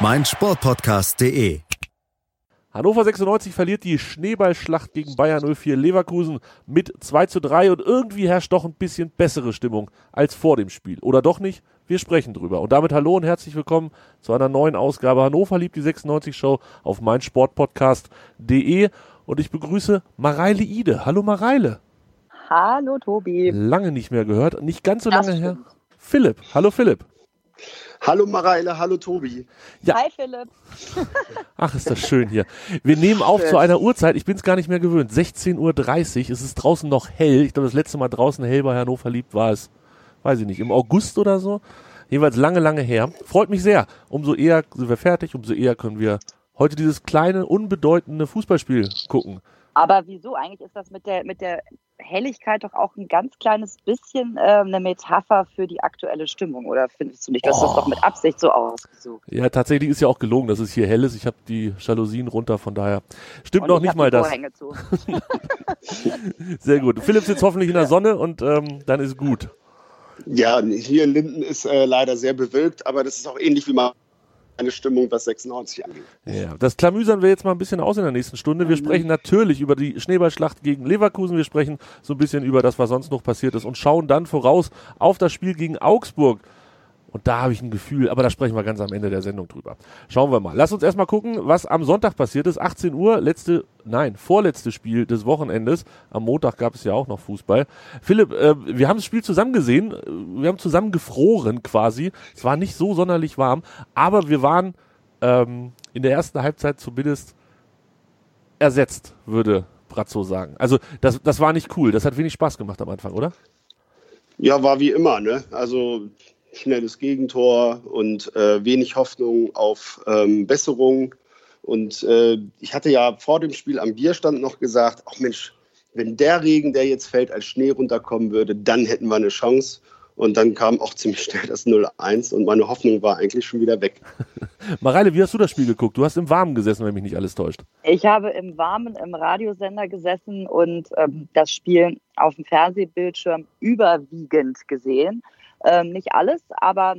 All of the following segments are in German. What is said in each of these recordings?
meinsportpodcast.de. Hannover 96 verliert die Schneeballschlacht gegen Bayern 04 Leverkusen mit 2 zu 3 und irgendwie herrscht doch ein bisschen bessere Stimmung als vor dem Spiel. Oder doch nicht? Wir sprechen drüber. Und damit hallo und herzlich willkommen zu einer neuen Ausgabe Hannover liebt die 96 Show auf meinsportpodcast.de und ich begrüße Mareile Ide. Hallo Mareile. Hallo Tobi. Lange nicht mehr gehört, nicht ganz so lange her. Philipp. Hallo Philipp. Hallo Mareile, hallo Tobi. Ja. Hi Philipp. Ach, ist das schön hier. Wir nehmen auf zu einer Uhrzeit, ich bin es gar nicht mehr gewöhnt, 16.30 Uhr, es ist draußen noch hell. Ich glaube, das letzte Mal draußen hell bei Hannover liebt war es, weiß ich nicht, im August oder so. Jeweils lange, lange her. Freut mich sehr. Umso eher sind wir fertig, umso eher können wir heute dieses kleine, unbedeutende Fußballspiel gucken. Aber wieso? Eigentlich ist das mit der, mit der Helligkeit doch auch ein ganz kleines bisschen äh, eine Metapher für die aktuelle Stimmung, oder findest du nicht, dass oh. das doch mit Absicht so ausgesucht? Ja, tatsächlich ist ja auch gelogen, dass es hier hell ist. Ich habe die Jalousien runter, von daher stimmt und noch nicht mal das. Sehr gut. Philipp sitzt hoffentlich in der Sonne und ähm, dann ist gut. Ja, hier in Linden ist äh, leider sehr bewölkt, aber das ist auch ähnlich wie man eine Stimmung, was 96 angeht. Ja, das klamüsern wir jetzt mal ein bisschen aus in der nächsten Stunde. Wir sprechen natürlich über die Schneeballschlacht gegen Leverkusen. Wir sprechen so ein bisschen über das, was sonst noch passiert ist und schauen dann voraus auf das Spiel gegen Augsburg. Und da habe ich ein Gefühl, aber da sprechen wir ganz am Ende der Sendung drüber. Schauen wir mal. Lass uns erstmal gucken, was am Sonntag passiert ist. 18 Uhr, letzte, nein, vorletzte Spiel des Wochenendes. Am Montag gab es ja auch noch Fußball. Philipp, äh, wir haben das Spiel zusammen gesehen. Wir haben zusammen gefroren quasi. Es war nicht so sonderlich warm, aber wir waren ähm, in der ersten Halbzeit zumindest ersetzt, würde Brazzo sagen. Also das, das war nicht cool. Das hat wenig Spaß gemacht am Anfang, oder? Ja, war wie immer, ne? Also schnelles Gegentor und äh, wenig Hoffnung auf ähm, Besserung. Und äh, ich hatte ja vor dem Spiel am Bierstand noch gesagt, ach Mensch, wenn der Regen, der jetzt fällt, als Schnee runterkommen würde, dann hätten wir eine Chance. Und dann kam auch ziemlich schnell das 0-1 und meine Hoffnung war eigentlich schon wieder weg. Mareile, wie hast du das Spiel geguckt? Du hast im Warmen gesessen, wenn mich nicht alles täuscht. Ich habe im Warmen im Radiosender gesessen und ähm, das Spiel auf dem Fernsehbildschirm überwiegend gesehen. Ähm, nicht alles, aber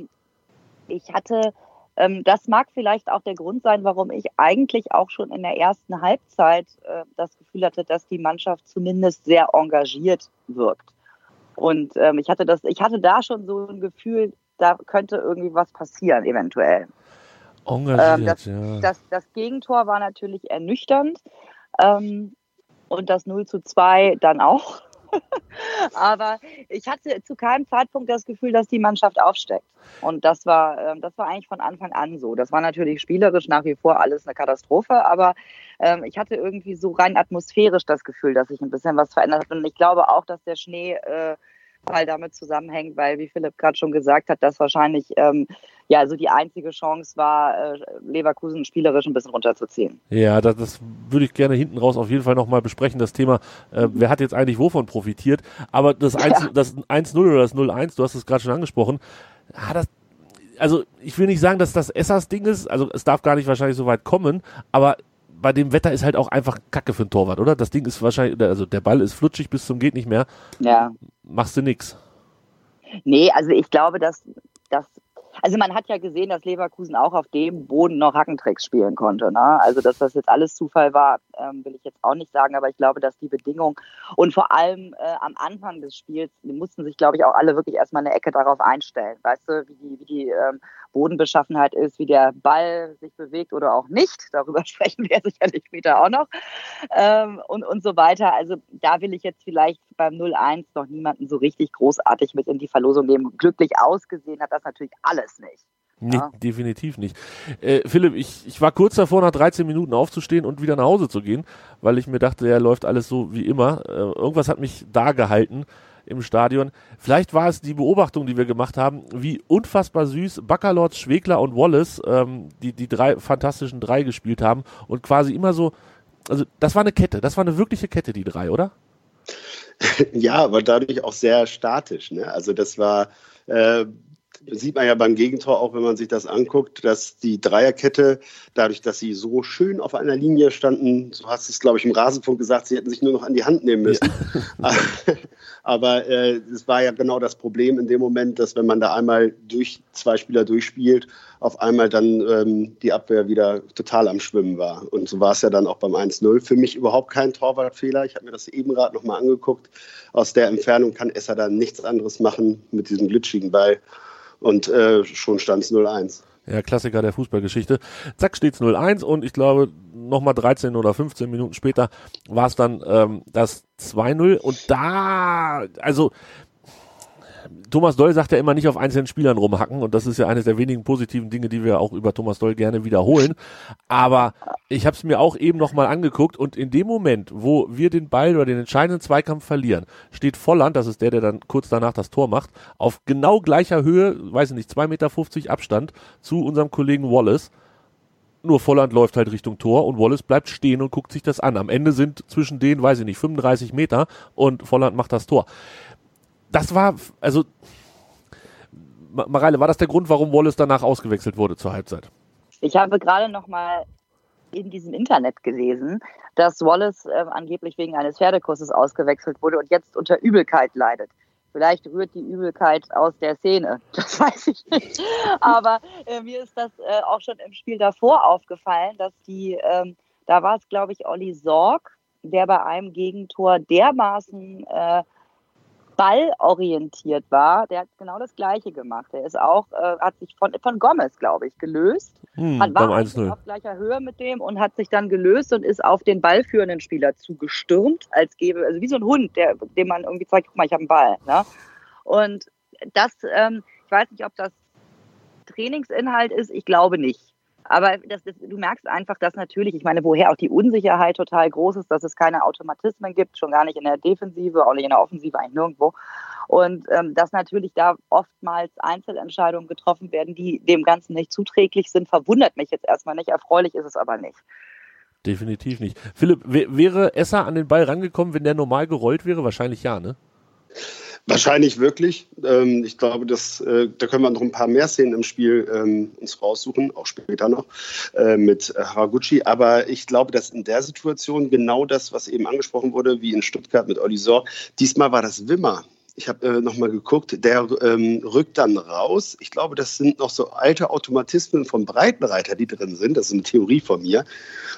ich hatte, ähm, das mag vielleicht auch der Grund sein, warum ich eigentlich auch schon in der ersten Halbzeit äh, das Gefühl hatte, dass die Mannschaft zumindest sehr engagiert wirkt. Und ähm, ich hatte das, ich hatte da schon so ein Gefühl, da könnte irgendwie was passieren, eventuell. Engagiert, ähm, das, ja. das, das, Gegentor war natürlich ernüchternd. Ähm, und das 0 zu 2 dann auch. Aber ich hatte zu keinem Zeitpunkt das Gefühl, dass die Mannschaft aufsteckt. Und das war, ähm, das war eigentlich von Anfang an so. Das war natürlich spielerisch nach wie vor alles eine Katastrophe, aber ähm, ich hatte irgendwie so rein atmosphärisch das Gefühl, dass sich ein bisschen was verändert hat. Und ich glaube auch, dass der Schnee äh, Fall damit zusammenhängt, weil, wie Philipp gerade schon gesagt hat, dass wahrscheinlich ähm, ja also die einzige Chance war, äh, Leverkusen spielerisch ein bisschen runterzuziehen. Ja, das, das würde ich gerne hinten raus auf jeden Fall nochmal besprechen, das Thema, äh, wer hat jetzt eigentlich wovon profitiert. Aber das 1-0 ja. das 1 oder das 0-1, du hast es gerade schon angesprochen, ah, das, also ich will nicht sagen, dass das Essers Ding ist, also es darf gar nicht wahrscheinlich so weit kommen, aber bei dem Wetter ist halt auch einfach Kacke für ein Torwart, oder? Das Ding ist wahrscheinlich, also der Ball ist flutschig bis zum geht nicht mehr. Ja. Machst du nix. Nee, also ich glaube, dass, dass also man hat ja gesehen, dass Leverkusen auch auf dem Boden noch Hackentricks spielen konnte. Ne? Also dass das jetzt alles Zufall war, ähm, will ich jetzt auch nicht sagen, aber ich glaube, dass die Bedingungen und vor allem äh, am Anfang des Spiels, mussten sich, glaube ich, auch alle wirklich erstmal eine Ecke darauf einstellen. Weißt du, wie die, wie die ähm, Bodenbeschaffenheit ist, wie der Ball sich bewegt oder auch nicht. Darüber sprechen wir sicherlich später auch noch. Ähm, und, und so weiter. Also da will ich jetzt vielleicht beim 0-1 noch niemanden so richtig großartig mit in die Verlosung nehmen. Glücklich ausgesehen hat das natürlich alles nicht. Nee, ja. definitiv nicht. Äh, Philipp, ich, ich war kurz davor, nach 13 Minuten aufzustehen und wieder nach Hause zu gehen, weil ich mir dachte, ja, läuft alles so wie immer. Äh, irgendwas hat mich da gehalten. im Stadion. Vielleicht war es die Beobachtung, die wir gemacht haben, wie unfassbar süß Baccalords, Schwegler und Wallace, ähm, die die drei fantastischen drei gespielt haben und quasi immer so, also das war eine Kette, das war eine wirkliche Kette, die drei, oder? Ja, aber dadurch auch sehr statisch. Ne? Also das war äh, sieht man ja beim Gegentor auch, wenn man sich das anguckt, dass die Dreierkette, dadurch, dass sie so schön auf einer Linie standen, so hast du es, glaube ich, im Rasenfunk gesagt, sie hätten sich nur noch an die Hand nehmen müssen. Ja. Aber äh, es war ja genau das Problem in dem Moment, dass wenn man da einmal durch zwei Spieler durchspielt, auf einmal dann ähm, die Abwehr wieder total am Schwimmen war. Und so war es ja dann auch beim 1-0. Für mich überhaupt kein Torwartfehler. Ich habe mir das eben gerade nochmal angeguckt. Aus der Entfernung kann Esser dann nichts anderes machen mit diesem glitschigen Ball und äh, schon stand es 0-1. Ja, Klassiker der Fußballgeschichte. Zack, steht es 0-1 und ich glaube, nochmal 13 oder 15 Minuten später war es dann ähm, das 2-0 und da, also Thomas Doll sagt ja immer nicht auf einzelnen Spielern rumhacken und das ist ja eines der wenigen positiven Dinge, die wir auch über Thomas Doll gerne wiederholen. Aber ich habe es mir auch eben nochmal angeguckt und in dem Moment, wo wir den Ball oder den entscheidenden Zweikampf verlieren, steht Volland, das ist der, der dann kurz danach das Tor macht, auf genau gleicher Höhe, weiß ich nicht, 2,50 Meter Abstand zu unserem Kollegen Wallace. Nur Volland läuft halt Richtung Tor und Wallace bleibt stehen und guckt sich das an. Am Ende sind zwischen denen, weiß ich nicht, 35 Meter und Volland macht das Tor das war, also, Mareile, war das der Grund, warum Wallace danach ausgewechselt wurde zur Halbzeit? Ich habe gerade noch mal in diesem Internet gelesen, dass Wallace äh, angeblich wegen eines Pferdekurses ausgewechselt wurde und jetzt unter Übelkeit leidet. Vielleicht rührt die Übelkeit aus der Szene, das weiß ich nicht. Aber äh, mir ist das äh, auch schon im Spiel davor aufgefallen, dass die, ähm, da war es, glaube ich, Olli Sorg, der bei einem Gegentor dermaßen äh, ballorientiert war, der hat genau das Gleiche gemacht. Der ist auch, äh, hat sich von, von Gomez, glaube ich, gelöst. Hm, hat, war auf gleicher Höhe mit dem und hat sich dann gelöst und ist auf den ballführenden Spieler zugestürmt, als gäbe, also wie so ein Hund, der, dem man irgendwie zeigt, guck mal, ich habe einen Ball. Ne? Und das, ähm, ich weiß nicht, ob das Trainingsinhalt ist, ich glaube nicht. Aber das, das, du merkst einfach, dass natürlich, ich meine, woher auch die Unsicherheit total groß ist, dass es keine Automatismen gibt, schon gar nicht in der Defensive, auch nicht in der Offensive, eigentlich nirgendwo. Und ähm, dass natürlich da oftmals Einzelentscheidungen getroffen werden, die dem Ganzen nicht zuträglich sind, verwundert mich jetzt erstmal nicht. Erfreulich ist es aber nicht. Definitiv nicht. Philipp, wäre Esser an den Ball rangekommen, wenn der normal gerollt wäre? Wahrscheinlich ja, ne? Wahrscheinlich wirklich. Ähm, ich glaube, dass, äh, da können wir noch ein paar mehr Szenen im Spiel ähm, uns raussuchen, auch später noch, äh, mit Haraguchi. Aber ich glaube, dass in der Situation genau das, was eben angesprochen wurde, wie in Stuttgart mit Olisor, diesmal war das Wimmer ich habe äh, nochmal geguckt, der ähm, rückt dann raus. Ich glaube, das sind noch so alte Automatismen vom Breitenreiter, die drin sind. Das ist eine Theorie von mir.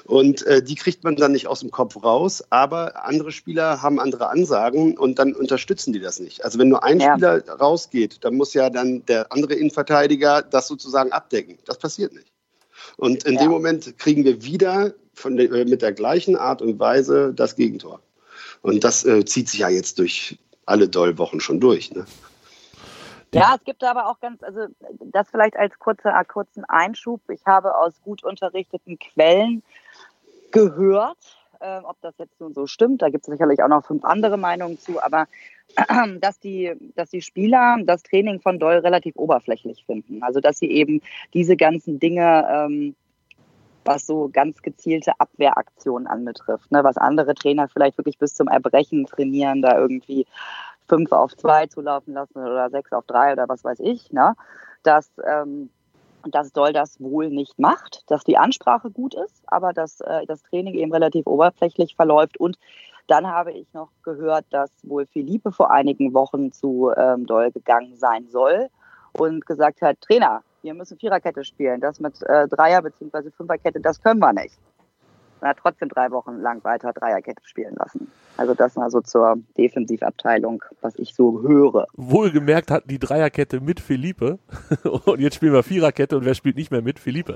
Und äh, die kriegt man dann nicht aus dem Kopf raus. Aber andere Spieler haben andere Ansagen und dann unterstützen die das nicht. Also wenn nur ein ja. Spieler rausgeht, dann muss ja dann der andere Innenverteidiger das sozusagen abdecken. Das passiert nicht. Und in ja. dem Moment kriegen wir wieder von äh, mit der gleichen Art und Weise das Gegentor. Und das äh, zieht sich ja jetzt durch alle Dollwochen schon durch. Ne? Ja, es gibt aber auch ganz, also das vielleicht als kurzer, kurzen Einschub. Ich habe aus gut unterrichteten Quellen gehört, äh, ob das jetzt nun so stimmt. Da gibt es sicherlich auch noch fünf andere Meinungen zu, aber äh, dass, die, dass die Spieler das Training von Doll relativ oberflächlich finden. Also dass sie eben diese ganzen Dinge ähm, was so ganz gezielte Abwehraktionen anbetrifft. Ne? Was andere Trainer vielleicht wirklich bis zum Erbrechen trainieren, da irgendwie fünf auf zwei zu laufen lassen oder sechs auf drei oder was weiß ich. Ne? Dass, ähm, dass Doll das wohl nicht macht, dass die Ansprache gut ist, aber dass äh, das Training eben relativ oberflächlich verläuft. Und dann habe ich noch gehört, dass wohl Philippe vor einigen Wochen zu ähm, Doll gegangen sein soll und gesagt hat, Trainer, wir müssen Viererkette spielen. Das mit äh, Dreier- bzw. Fünferkette, das können wir nicht. Und hat trotzdem drei Wochen lang weiter Dreierkette spielen lassen. Also das mal so zur Defensivabteilung, was ich so höre. Wohlgemerkt hat die Dreierkette mit Felipe und jetzt spielen wir Viererkette und wer spielt nicht mehr mit? Felipe.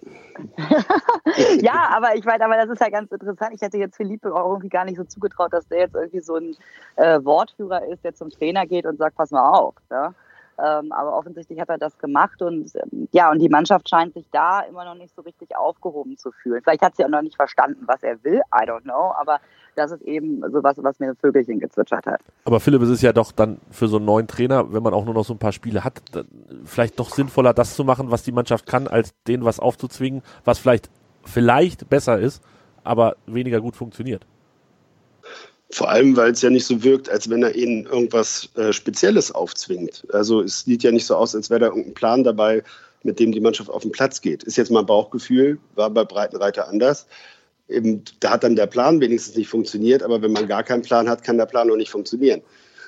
ja, aber ich meine, aber das ist ja ganz interessant. Ich hätte jetzt Felipe auch irgendwie gar nicht so zugetraut, dass der jetzt irgendwie so ein äh, Wortführer ist, der zum Trainer geht und sagt, pass mal auf. Ja? Ähm, aber offensichtlich hat er das gemacht und ähm, ja, und die Mannschaft scheint sich da immer noch nicht so richtig aufgehoben zu fühlen. Vielleicht hat sie auch noch nicht verstanden, was er will, I don't know, aber das ist eben so was, was mir ein Vögelchen gezwitschert hat. Aber Philipp, es ist ja doch dann für so einen neuen Trainer, wenn man auch nur noch so ein paar Spiele hat, vielleicht doch sinnvoller, das zu machen, was die Mannschaft kann, als denen was aufzuzwingen, was vielleicht, vielleicht besser ist, aber weniger gut funktioniert. Vor allem, weil es ja nicht so wirkt, als wenn er ihnen irgendwas äh, Spezielles aufzwingt. Also es sieht ja nicht so aus, als wäre da irgendein Plan dabei, mit dem die Mannschaft auf den Platz geht. Ist jetzt mal ein Bauchgefühl, war bei Breitenreiter anders. Eben, da hat dann der Plan wenigstens nicht funktioniert, aber wenn man gar keinen Plan hat, kann der Plan auch nicht funktionieren.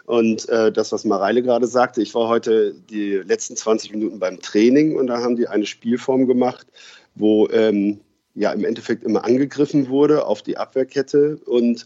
Und äh, das, was Mareile gerade sagte, ich war heute die letzten 20 Minuten beim Training und da haben die eine Spielform gemacht, wo ähm, ja im Endeffekt immer angegriffen wurde auf die Abwehrkette und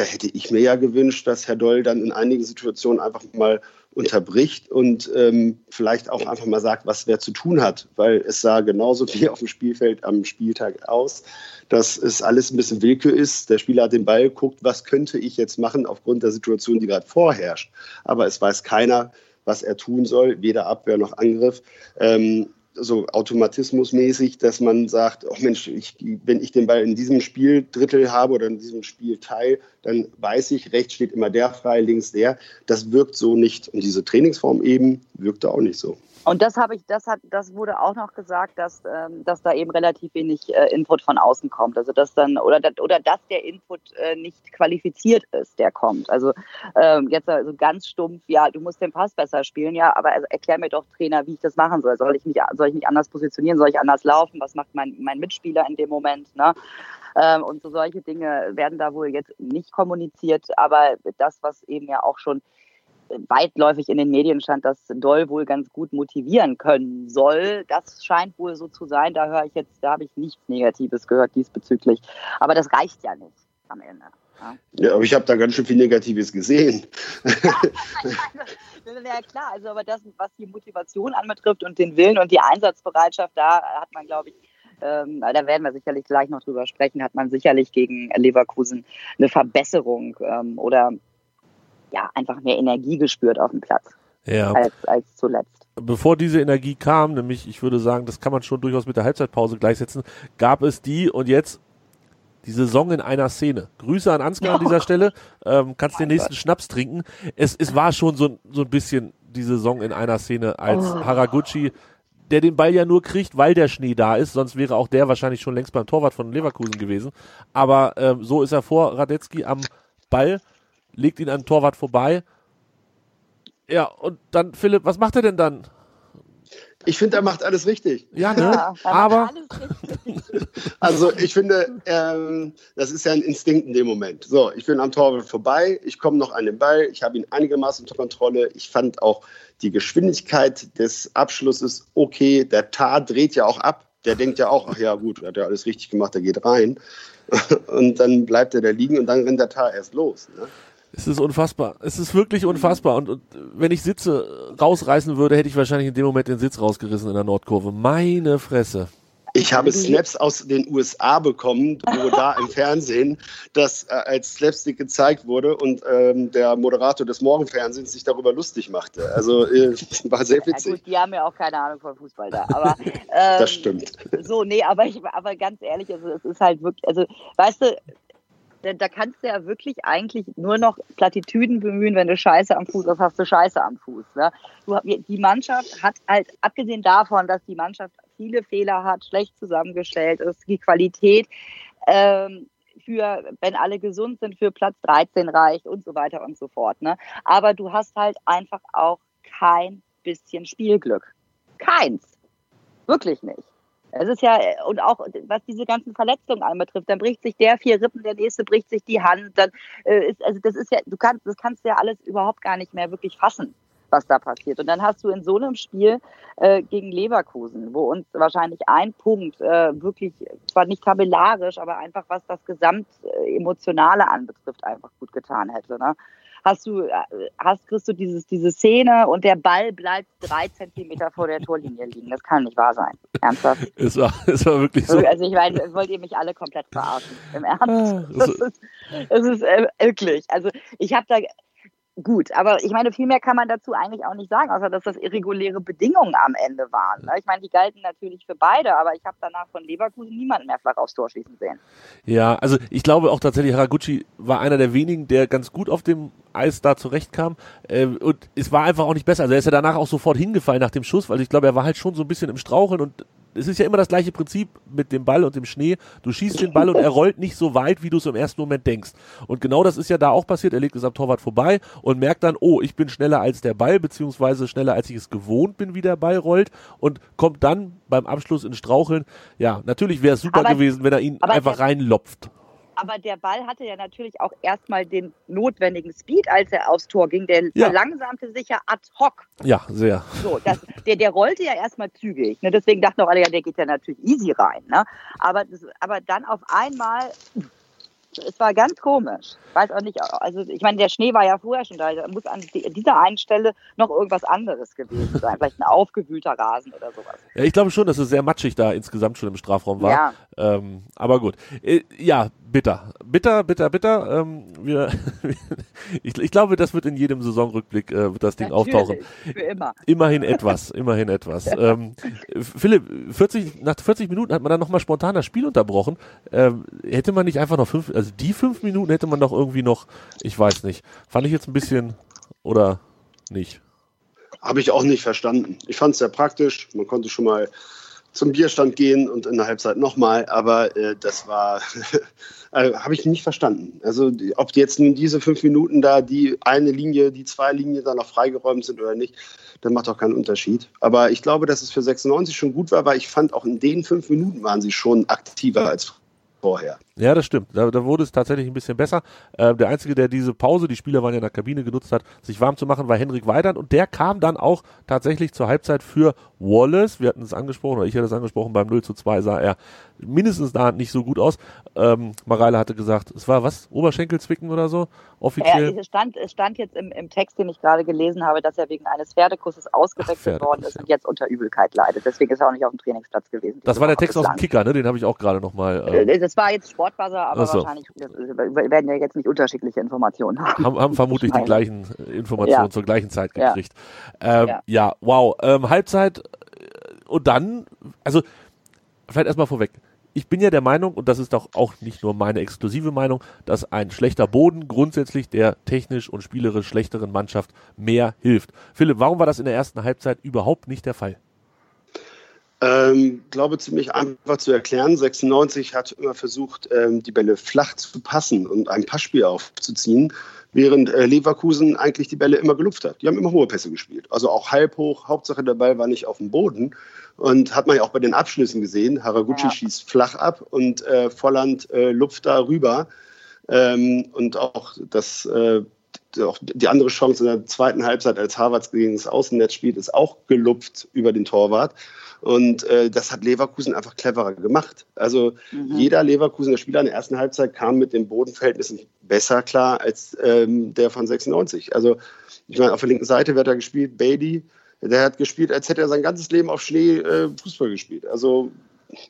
da hätte ich mir ja gewünscht, dass Herr Doll dann in einigen Situationen einfach mal unterbricht und ähm, vielleicht auch einfach mal sagt, was wer zu tun hat, weil es sah genauso wie auf dem Spielfeld am Spieltag aus, dass es alles ein bisschen Willkür ist. Der Spieler hat den Ball, guckt, was könnte ich jetzt machen aufgrund der Situation, die gerade vorherrscht. Aber es weiß keiner, was er tun soll, weder Abwehr noch Angriff. Ähm, so automatismusmäßig, dass man sagt, oh Mensch, ich, wenn ich den Ball in diesem Spieldrittel habe oder in diesem Spielteil, dann weiß ich, rechts steht immer der frei, links der. Das wirkt so nicht. Und diese Trainingsform eben wirkte auch nicht so. Und das habe ich, das hat, das wurde auch noch gesagt, dass, ähm, dass da eben relativ wenig äh, Input von außen kommt. Also dass dann oder oder dass der Input äh, nicht qualifiziert ist, der kommt. Also ähm, jetzt also ganz stumpf, ja, du musst den Pass besser spielen, ja, aber also erklär mir doch Trainer, wie ich das machen soll. Soll ich mich, soll ich mich anders positionieren? Soll ich anders laufen? Was macht mein mein Mitspieler in dem Moment? Ne? Ähm, und so solche Dinge werden da wohl jetzt nicht kommuniziert, aber das, was eben ja auch schon weitläufig in den Medien stand, dass Doll wohl ganz gut motivieren können soll. Das scheint wohl so zu sein. Da höre ich jetzt, da habe ich nichts Negatives gehört diesbezüglich. Aber das reicht ja nicht am Ende. Ja, aber ich habe da ganz schön viel Negatives gesehen. ja, klar, also aber das, was die Motivation anbetrifft und den Willen und die Einsatzbereitschaft, da hat man, glaube ich, ähm, da werden wir sicherlich gleich noch drüber sprechen, hat man sicherlich gegen Leverkusen eine Verbesserung ähm, oder ja, einfach mehr Energie gespürt auf dem Platz ja. als, als zuletzt. Bevor diese Energie kam, nämlich ich würde sagen, das kann man schon durchaus mit der Halbzeitpause gleichsetzen, gab es die und jetzt die Saison in einer Szene. Grüße an Ansgar an dieser Stelle. Ähm, kannst den nächsten Gott. Schnaps trinken. Es, es war schon so, so ein bisschen die Saison in einer Szene, als oh. Haraguchi, der den Ball ja nur kriegt, weil der Schnee da ist, sonst wäre auch der wahrscheinlich schon längst beim Torwart von Leverkusen gewesen. Aber ähm, so ist er vor Radetzky am Ball legt ihn an Torwart vorbei. Ja, und dann, Philipp, was macht er denn dann? Ich finde, er macht alles richtig. Ja, ne? Ja, aber. also, ich finde, ähm, das ist ja ein Instinkt in dem Moment. So, ich bin am Torwart vorbei, ich komme noch an den Ball, ich habe ihn einigermaßen unter Kontrolle. Ich fand auch die Geschwindigkeit des Abschlusses okay. Der Tar dreht ja auch ab. Der denkt ja auch, ach ja, gut, hat ja alles richtig gemacht, der geht rein. Und dann bleibt er da liegen und dann rennt der Tar erst los. Ne? Es ist unfassbar. Es ist wirklich unfassbar. Und, und, wenn ich Sitze rausreißen würde, hätte ich wahrscheinlich in dem Moment den Sitz rausgerissen in der Nordkurve. Meine Fresse. Ich habe Snaps aus den USA bekommen, wo da im Fernsehen das äh, als Slapstick gezeigt wurde und ähm, der Moderator des Morgenfernsehens sich darüber lustig machte. Also äh, war sehr witzig. Ja, gut, die haben ja auch keine Ahnung von Fußball da. Aber, ähm, das stimmt. So, nee, aber, ich, aber ganz ehrlich, also es ist halt wirklich, also weißt du, da, da kannst du ja wirklich eigentlich nur noch Plattitüden bemühen, wenn du Scheiße am Fuß hast, hast du Scheiße am Fuß. Ne? Du, die Mannschaft hat halt, abgesehen davon, dass die Mannschaft viele Fehler hat, schlecht zusammengestellt ist, die Qualität ähm, für, wenn alle gesund sind, für Platz 13 reicht und so weiter und so fort. Ne? Aber du hast halt einfach auch kein bisschen Spielglück. Keins. Wirklich nicht. Es ist ja, und auch was diese ganzen Verletzungen anbetrifft, dann bricht sich der vier Rippen, der nächste bricht sich die Hand. Dann äh, ist, also das ist ja, du kannst, das kannst du ja alles überhaupt gar nicht mehr wirklich fassen, was da passiert. Und dann hast du in so einem Spiel äh, gegen Leverkusen, wo uns wahrscheinlich ein Punkt äh, wirklich, zwar nicht tabellarisch, aber einfach was das Gesamtemotionale anbetrifft, einfach gut getan hätte. Ne? Hast du, äh, hast, kriegst du dieses, diese Szene und der Ball bleibt drei Zentimeter vor der Torlinie liegen. Das kann nicht wahr sein. Ernsthaft. es, war, es war wirklich so. Also ich meine, wollt ihr mich alle komplett verarschen? Im Ernst? Ah, das ist, das ist äh, wirklich. Also ich habe da, gut, aber ich meine, viel mehr kann man dazu eigentlich auch nicht sagen, außer dass das irreguläre Bedingungen am Ende waren. Ne? Ich meine, die galten natürlich für beide, aber ich habe danach von Leverkusen niemanden mehr flach aufs Tor schießen sehen. Ja, also ich glaube auch tatsächlich, Haraguchi war einer der wenigen, der ganz gut auf dem Eis da zurechtkam. Äh, und es war einfach auch nicht besser. Also er ist ja danach auch sofort hingefallen nach dem Schuss, weil ich glaube, er war halt schon so ein bisschen im Straucheln und es ist ja immer das gleiche Prinzip mit dem Ball und dem Schnee. Du schießt den Ball und er rollt nicht so weit, wie du es im ersten Moment denkst. Und genau das ist ja da auch passiert. Er legt es am Torwart vorbei und merkt dann, oh, ich bin schneller als der Ball, beziehungsweise schneller als ich es gewohnt bin, wie der Ball rollt und kommt dann beim Abschluss in Straucheln. Ja, natürlich wäre es super aber, gewesen, wenn er ihn einfach reinlopft aber der Ball hatte ja natürlich auch erstmal den notwendigen Speed, als er aufs Tor ging. Der ja. verlangsamte sich ja ad hoc. Ja, sehr. So, das, der, der rollte ja erstmal zügig. Ne? Deswegen dachten auch alle, ja, der geht ja natürlich easy rein. Ne? Aber, das, aber dann auf einmal es war ganz komisch. Weiß auch nicht, also ich meine, der Schnee war ja vorher schon da. Da muss an dieser einen Stelle noch irgendwas anderes gewesen sein. Vielleicht ein aufgewühlter Rasen oder sowas. Ja, ich glaube schon, dass es sehr matschig da insgesamt schon im Strafraum war. Ja. Ähm, aber gut. Äh, ja, bitter. Bitter, bitter, bitter. Ähm, wir, ich, ich, glaube, das wird in jedem Saisonrückblick äh, wird das Ding Natürlich, auftauchen. Für immer. Immerhin etwas, immerhin etwas. ähm, Philipp, 40, nach 40 Minuten hat man dann nochmal spontan das Spiel unterbrochen. Ähm, hätte man nicht einfach noch fünf, also die fünf Minuten hätte man doch irgendwie noch, ich weiß nicht. Fand ich jetzt ein bisschen oder nicht? Habe ich auch nicht verstanden. Ich fand es sehr praktisch. Man konnte schon mal zum Bierstand gehen und in der Halbzeit nochmal, aber äh, das war, äh, habe ich nicht verstanden. Also ob jetzt nun diese fünf Minuten da die eine Linie, die zwei Linien da noch freigeräumt sind oder nicht, das macht auch keinen Unterschied. Aber ich glaube, dass es für 96 schon gut war, weil ich fand, auch in den fünf Minuten waren sie schon aktiver als vorher. Ja, das stimmt. Da, da wurde es tatsächlich ein bisschen besser. Äh, der Einzige, der diese Pause, die Spieler waren ja in der Kabine genutzt hat, sich warm zu machen, war Henrik Weidand und der kam dann auch tatsächlich zur Halbzeit für Wallace. Wir hatten es angesprochen, oder ich hatte es angesprochen, beim 0 zu 2 sah er mindestens da nicht so gut aus. Ähm, Mareile hatte gesagt, es war was? Oberschenkelzwicken oder so? Offiziell? Ja, es, stand, es stand jetzt im, im Text, den ich gerade gelesen habe, dass er wegen eines Pferdekusses ausgewechselt Ach, worden ist ja. und jetzt unter Übelkeit leidet. Deswegen ist er auch nicht auf dem Trainingsplatz gewesen. Das war der Text aus dem Kicker, ne? Den habe ich auch gerade nochmal. Ähm äh, das war jetzt Sportbuzzer, aber so. wahrscheinlich wir werden ja jetzt nicht unterschiedliche Informationen haben. Haben, haben vermutlich die gleichen Informationen ja. zur gleichen Zeit gekriegt. Ja, ähm, ja. ja wow. Ähm, Halbzeit äh, und dann, also vielleicht erstmal vorweg ich bin ja der Meinung, und das ist doch auch nicht nur meine exklusive Meinung, dass ein schlechter Boden grundsätzlich der technisch und spielerisch schlechteren Mannschaft mehr hilft. Philipp, warum war das in der ersten Halbzeit überhaupt nicht der Fall? Ähm, glaube ziemlich einfach zu erklären. 96 hat immer versucht, ähm, die Bälle flach zu passen und ein Passspiel aufzuziehen, während äh, Leverkusen eigentlich die Bälle immer gelupft hat. Die haben immer hohe Pässe gespielt. Also auch halb hoch. Hauptsache der Ball war nicht auf dem Boden. Und hat man ja auch bei den Abschlüssen gesehen. Haraguchi ja. schießt flach ab und äh, Volland äh, lupft da rüber. Ähm, und auch das, äh, auch die andere Chance in der zweiten Halbzeit, als Harvards gegen das Außennetz spielt, ist auch gelupft über den Torwart. Und äh, das hat Leverkusen einfach cleverer gemacht. Also mhm. jeder Leverkusener Spieler in der ersten Halbzeit kam mit den Bodenverhältnissen besser klar als ähm, der von 96. Also ich meine, auf der linken Seite wird er gespielt, Bailey, der hat gespielt, als hätte er sein ganzes Leben auf Schnee äh, Fußball gespielt. Also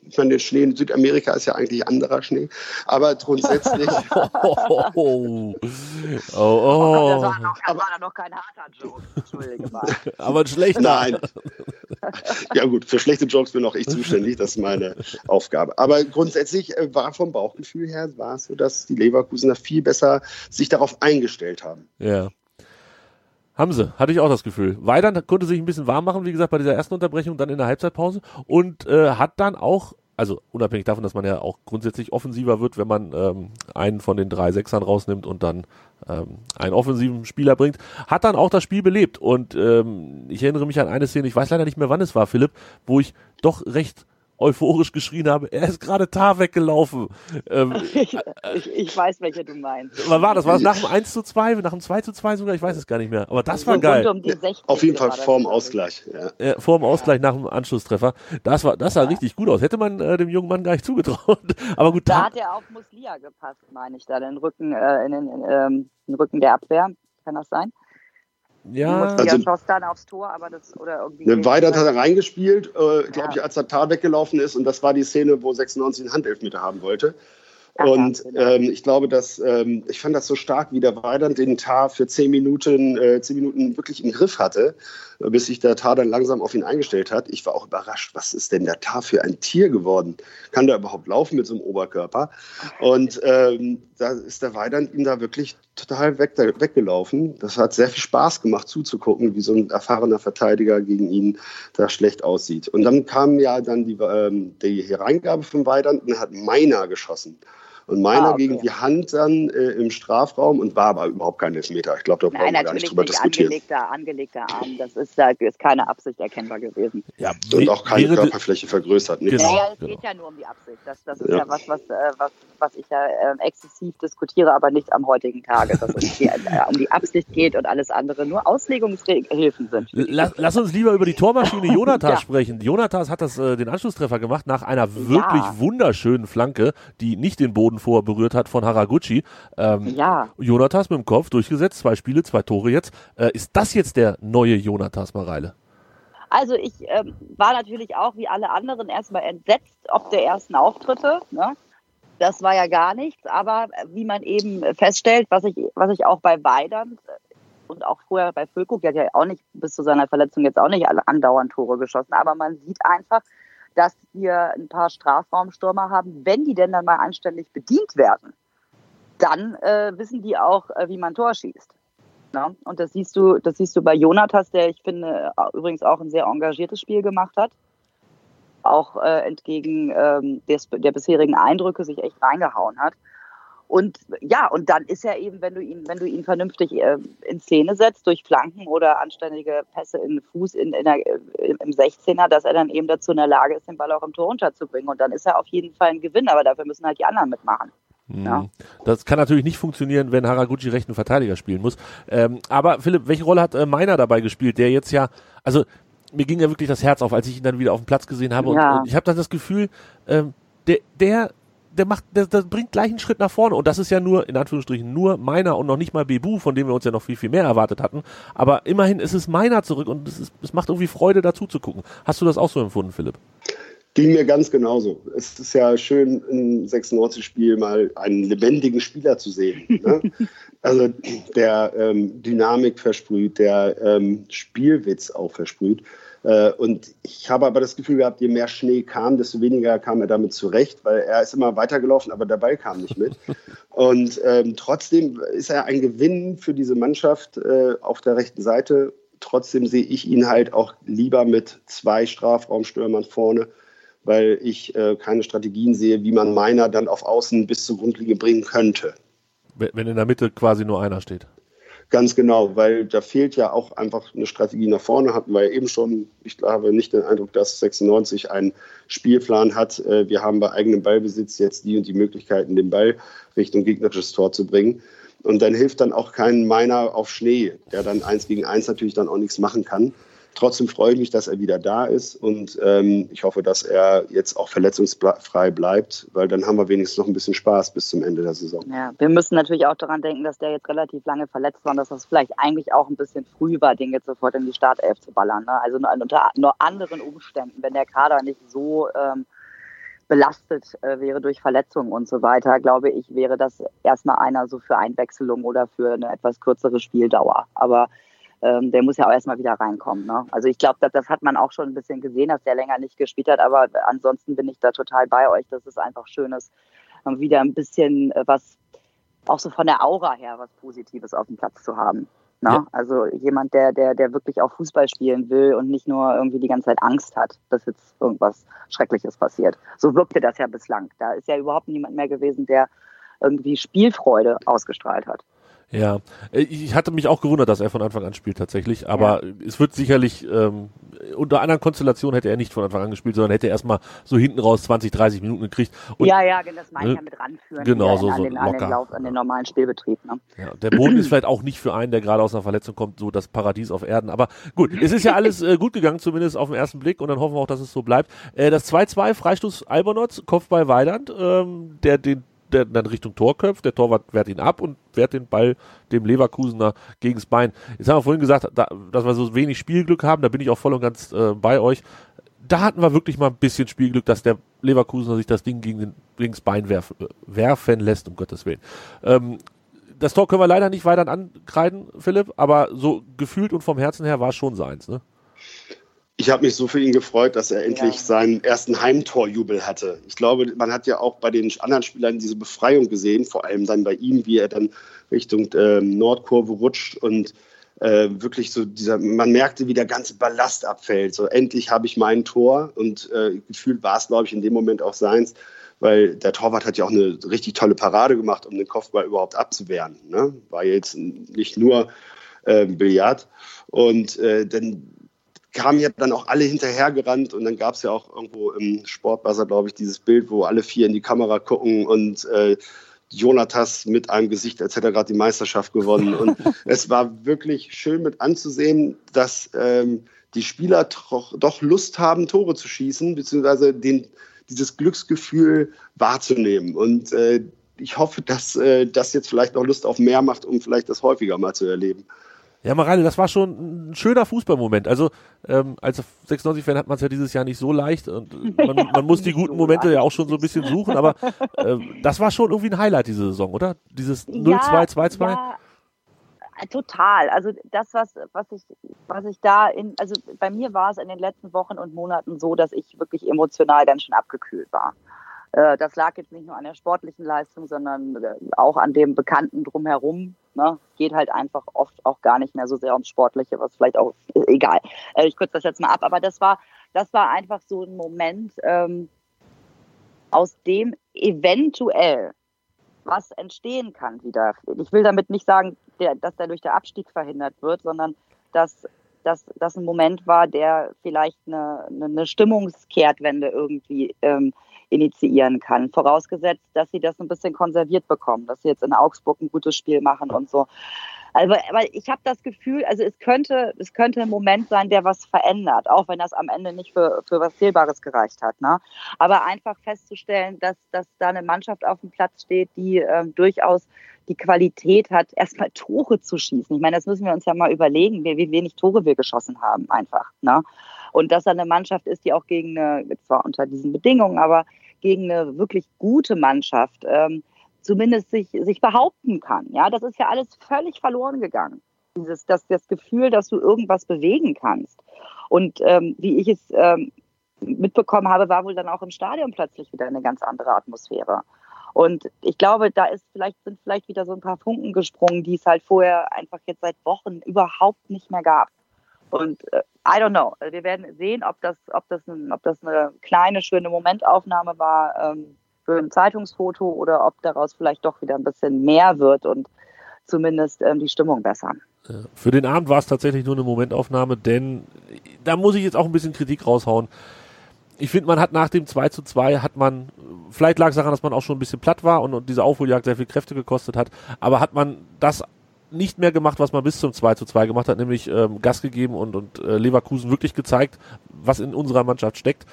ich meine, der Schnee in Südamerika ist ja eigentlich anderer Schnee, aber grundsätzlich. oh, oh, oh. oh. Das war noch, aber, war noch kein harter Joke. Entschuldige mal. aber ein schlechter. Nein. ja gut, für schlechte Jokes bin auch ich zuständig, das ist meine Aufgabe. Aber grundsätzlich äh, war vom Bauchgefühl her war es so, dass die Leverkusener viel besser sich darauf eingestellt haben. Ja. Haben sie, hatte ich auch das Gefühl. Weidern konnte sich ein bisschen warm machen, wie gesagt, bei dieser ersten Unterbrechung, dann in der Halbzeitpause und äh, hat dann auch, also unabhängig davon, dass man ja auch grundsätzlich offensiver wird, wenn man ähm, einen von den drei Sechsern rausnimmt und dann ähm, einen offensiven Spieler bringt, hat dann auch das Spiel belebt. Und ähm, ich erinnere mich an eine Szene, ich weiß leider nicht mehr, wann es war, Philipp, wo ich doch recht euphorisch geschrien habe, er ist gerade Tar weggelaufen. Ähm, ich, ich, ich, weiß, welche du meinst. Was war das? War das nach dem 1 zu 2, nach dem 2 zu 2 sogar? Ich weiß es gar nicht mehr. Aber das war geil. Um Auf jeden Fall vorm Ausgleich. Ja. Ja, vorm Ausgleich nach dem Anschlusstreffer. Das war, das sah ja. richtig gut aus. Hätte man äh, dem jungen Mann gar nicht zugetraut. Aber gut. Da hat er auf Muslia gepasst, meine ich, da den Rücken, äh, in den, in, ähm, den Rücken der Abwehr. Kann das sein? Ja, also, schoss dann aufs Tor, aber das oder irgendwie. Ne, Weidert hat er reingespielt, äh, glaube ja. ich, als der Tar weggelaufen ist und das war die Szene, wo 96 einen Handelfmeter haben wollte. Und ähm, ich glaube, dass ähm, ich fand das so stark, wie der Weidand den Tar für zehn Minuten, äh, zehn Minuten wirklich im Griff hatte, bis sich der Tar dann langsam auf ihn eingestellt hat. Ich war auch überrascht, was ist denn der Tar für ein Tier geworden? Kann der überhaupt laufen mit so einem Oberkörper? Und ähm, da ist der Weidand ihm da wirklich total weg, weggelaufen. Das hat sehr viel Spaß gemacht zuzugucken, wie so ein erfahrener Verteidiger gegen ihn da schlecht aussieht. Und dann kam ja dann die, ähm, die Hereingabe von Weidand und hat Meiner geschossen. Und meiner ah, okay. gegen die Hand dann äh, im Strafraum und war aber überhaupt kein Elfmeter. Ich glaube, da brauchen wir gar nicht drüber nicht diskutieren. Angelegter, angelegter Arm, das ist, da ist keine Absicht erkennbar gewesen. Ja, und auch keine Körperfläche vergrößert. Genau. Ja, es genau. geht ja nur um die Absicht. Das, das ist ja, ja was, was, äh, was, was ich ja äh, exzessiv diskutiere, aber nicht am heutigen Tage, dass es die, äh, um die Absicht geht und alles andere nur Auslegungshilfen sind. Lass, lass uns lieber über die Tormaschine Jonathas ja. sprechen. Jonathas hat das, äh, den Anschlusstreffer gemacht nach einer wirklich wunderschönen Flanke, die nicht den Boden vorher berührt hat von Haraguchi. Ähm, ja. Jonathas mit dem Kopf durchgesetzt, zwei Spiele, zwei Tore jetzt. Äh, ist das jetzt der neue Jonathas Mareile? Also ich ähm, war natürlich auch wie alle anderen erstmal entsetzt ob der ersten Auftritte. Ne? Das war ja gar nichts, aber wie man eben feststellt, was ich, was ich auch bei Weidand und auch vorher bei Füllkrug, der hat ja auch nicht bis zu seiner Verletzung jetzt auch nicht alle andauernd Tore geschossen, aber man sieht einfach, dass wir ein paar Strafraumstürmer haben, wenn die denn dann mal anständig bedient werden, dann äh, wissen die auch, äh, wie man Tor schießt. Na? Und das siehst du, das siehst du bei Jonathas, der ich finde übrigens auch ein sehr engagiertes Spiel gemacht hat. Auch äh, entgegen ähm, des, der bisherigen Eindrücke sich echt reingehauen hat. Und ja, und dann ist er eben, wenn du ihn, wenn du ihn vernünftig äh, in Szene setzt, durch Flanken oder anständige Pässe in den Fuß in, in der, im 16er, dass er dann eben dazu in der Lage ist, den Ball auch im Tor unterzubringen. Und dann ist er auf jeden Fall ein Gewinn, aber dafür müssen halt die anderen mitmachen. Mhm. Ja. Das kann natürlich nicht funktionieren, wenn Haraguchi rechten Verteidiger spielen muss. Ähm, aber Philipp, welche Rolle hat äh, Meiner dabei gespielt, der jetzt ja, also mir ging ja wirklich das Herz auf, als ich ihn dann wieder auf dem Platz gesehen habe. Ja. Und, und, ich habe dann das Gefühl, ähm, der, der der macht, der, der bringt gleich einen Schritt nach vorne. Und das ist ja nur, in Anführungsstrichen, nur meiner und noch nicht mal Bebu, von dem wir uns ja noch viel, viel mehr erwartet hatten. Aber immerhin ist es meiner zurück und es, ist, es macht irgendwie Freude, dazu zu gucken. Hast du das auch so empfunden, Philipp? Ging mir ganz genauso. Es ist ja schön, im 96-Spiel mal einen lebendigen Spieler zu sehen. Ne? also der ähm, Dynamik versprüht, der ähm, Spielwitz auch versprüht. Äh, und ich habe aber das Gefühl gehabt, je mehr Schnee kam, desto weniger kam er damit zurecht, weil er ist immer weitergelaufen, aber der Ball kam nicht mit. Und ähm, trotzdem ist er ein Gewinn für diese Mannschaft äh, auf der rechten Seite. Trotzdem sehe ich ihn halt auch lieber mit zwei Strafraumstürmern vorne, weil ich äh, keine Strategien sehe, wie man meiner dann auf Außen bis zur Grundlinie bringen könnte. Wenn in der Mitte quasi nur einer steht. Ganz genau, weil da fehlt ja auch einfach eine Strategie nach vorne. Hatten wir ja eben schon. Ich habe nicht den Eindruck, dass 96 einen Spielplan hat. Äh, wir haben bei eigenem Ballbesitz jetzt die und die Möglichkeiten, den Ball Richtung gegnerisches Tor zu bringen. Und dann hilft dann auch kein Meiner auf Schnee, der dann eins gegen eins natürlich dann auch nichts machen kann. Trotzdem freue ich mich, dass er wieder da ist und ähm, ich hoffe, dass er jetzt auch verletzungsfrei bleibt, weil dann haben wir wenigstens noch ein bisschen Spaß bis zum Ende der Saison. Ja, wir müssen natürlich auch daran denken, dass der jetzt relativ lange verletzt war und dass das vielleicht eigentlich auch ein bisschen früh war, den jetzt sofort in die Startelf zu ballern. Ne? Also unter nur anderen Umständen, wenn der Kader nicht so ähm, belastet äh, wäre durch Verletzungen und so weiter, glaube ich, wäre das erstmal einer so für Einwechslung oder für eine etwas kürzere Spieldauer. Aber ähm, der muss ja auch erstmal wieder reinkommen. Ne? Also ich glaube, das, das hat man auch schon ein bisschen gesehen, dass der länger nicht gespielt hat, aber ansonsten bin ich da total bei euch, dass es einfach schön ist, wieder ein bisschen äh, was, auch so von der Aura her, was Positives auf dem Platz zu haben. Ne? Ja. Also jemand, der, der, der wirklich auch Fußball spielen will und nicht nur irgendwie die ganze Zeit Angst hat, dass jetzt irgendwas Schreckliches passiert. So wirkte das ja bislang. Da ist ja überhaupt niemand mehr gewesen, der irgendwie Spielfreude ausgestrahlt hat. Ja, äh, ich hatte mich auch gewundert, dass er von Anfang an spielt tatsächlich, aber ja. es wird sicherlich ähm, unter anderen Konstellationen hätte er nicht von Anfang an gespielt, sondern hätte erstmal so hinten raus 20, 30 Minuten gekriegt. Und, ja, ja, das meine ich ja mit ranführen. Genau, so, so den, an, den Lauf, an den normalen Spielbetrieb. Ne? Ja, der Boden ist vielleicht auch nicht für einen, der gerade aus einer Verletzung kommt, so das Paradies auf Erden. Aber gut, es ist ja alles äh, gut gegangen, zumindest auf den ersten Blick und dann hoffen wir auch, dass es so bleibt. Äh, das 2-2, Freistoß Albernotz, Kopfball Weidand, ähm, der den der dann Richtung Tor köpft, der Torwart wehrt ihn ab und wehrt den Ball dem Leverkusener gegens Bein. Jetzt haben wir vorhin gesagt, da, dass wir so wenig Spielglück haben, da bin ich auch voll und ganz äh, bei euch. Da hatten wir wirklich mal ein bisschen Spielglück, dass der Leverkusen sich das Ding gegen, den, gegen das Bein werf, werfen lässt, um Gottes Willen. Ähm, das Tor können wir leider nicht weiter ankreiden, Philipp, aber so gefühlt und vom Herzen her war es schon seins, ne? Ich habe mich so für ihn gefreut, dass er endlich ja. seinen ersten Heimtorjubel hatte. Ich glaube, man hat ja auch bei den anderen Spielern diese Befreiung gesehen, vor allem dann bei ihm, wie er dann Richtung ähm, Nordkurve rutscht und äh, wirklich so dieser, man merkte, wie der ganze Ballast abfällt. So endlich habe ich mein Tor und äh, gefühlt war es, glaube ich, in dem Moment auch seins, weil der Torwart hat ja auch eine richtig tolle Parade gemacht, um den Kopfball überhaupt abzuwehren. Ne? War jetzt nicht nur äh, Billard. Und äh, dann kamen ja dann auch alle hinterhergerannt und dann gab es ja auch irgendwo im Sportbuzzer, glaube ich, dieses Bild, wo alle vier in die Kamera gucken und äh, Jonatas mit einem Gesicht als hätte er gerade die Meisterschaft gewonnen. Und es war wirklich schön mit anzusehen, dass ähm, die Spieler doch, Lust haben, Tore zu schießen, beziehungsweise den, dieses Glücksgefühl wahrzunehmen. Und äh, ich hoffe, dass äh, das jetzt vielleicht noch Lust auf mehr macht, um vielleicht das häufiger mal zu erleben. Ja, Mareile, das war schon ein schöner Fußballmoment. Also ähm, als 96-Fan hat man es ja dieses Jahr nicht so leicht und man, man muss die guten Momente ja auch schon so ein bisschen suchen, aber äh, das war schon irgendwie ein Highlight diese Saison, oder? Dieses 0-2-2-2. Ja, ja, total. Also das, was, was ich, was ich da in, also bei mir war es in den letzten Wochen und Monaten so, dass ich wirklich emotional ganz schön abgekühlt war. Äh, das lag jetzt nicht nur an der sportlichen Leistung, sondern äh, auch an dem Bekannten drumherum. Ne? Geht halt einfach oft auch gar nicht mehr so sehr ums Sportliche, was vielleicht auch äh, egal. Ich kürze das jetzt mal ab, aber das war, das war einfach so ein Moment, ähm, aus dem eventuell was entstehen kann wieder. Ich will damit nicht sagen, der, dass dadurch der Abstieg verhindert wird, sondern dass dass das ein Moment war, der vielleicht eine, eine Stimmungskehrtwende irgendwie ähm, initiieren kann. Vorausgesetzt, dass sie das ein bisschen konserviert bekommen, dass sie jetzt in Augsburg ein gutes Spiel machen und so. Also, aber ich habe das Gefühl, also es könnte, es könnte ein Moment sein, der was verändert, auch wenn das am Ende nicht für, für was Zählbares gereicht hat. Ne? Aber einfach festzustellen, dass, dass da eine Mannschaft auf dem Platz steht, die ähm, durchaus die Qualität hat, erstmal Tore zu schießen. Ich meine, das müssen wir uns ja mal überlegen, wie, wie wenig Tore wir geschossen haben, einfach. Ne? Und dass da eine Mannschaft ist, die auch gegen eine, zwar unter diesen Bedingungen, aber gegen eine wirklich gute Mannschaft ähm, zumindest sich, sich behaupten kann. Ja, das ist ja alles völlig verloren gegangen. Dieses, das, das Gefühl, dass du irgendwas bewegen kannst. Und ähm, wie ich es ähm, mitbekommen habe, war wohl dann auch im Stadion plötzlich wieder eine ganz andere Atmosphäre. Und ich glaube, da ist vielleicht, sind vielleicht wieder so ein paar Funken gesprungen, die es halt vorher einfach jetzt seit Wochen überhaupt nicht mehr gab. Und äh, I don't know. Wir werden sehen, ob das, ob das, ein, ob das eine kleine, schöne Momentaufnahme war ähm, für ein Zeitungsfoto oder ob daraus vielleicht doch wieder ein bisschen mehr wird und zumindest ähm, die Stimmung besser. Für den Abend war es tatsächlich nur eine Momentaufnahme, denn da muss ich jetzt auch ein bisschen Kritik raushauen ich finde, man hat nach dem 2 zu 2 hat man, vielleicht lag es daran, dass man auch schon ein bisschen platt war und, und diese Aufholjagd sehr viel Kräfte gekostet hat, aber hat man das nicht mehr gemacht, was man bis zum 2 zu 2 gemacht hat, nämlich ähm, Gas gegeben und, und äh, Leverkusen wirklich gezeigt, was in unserer Mannschaft steckt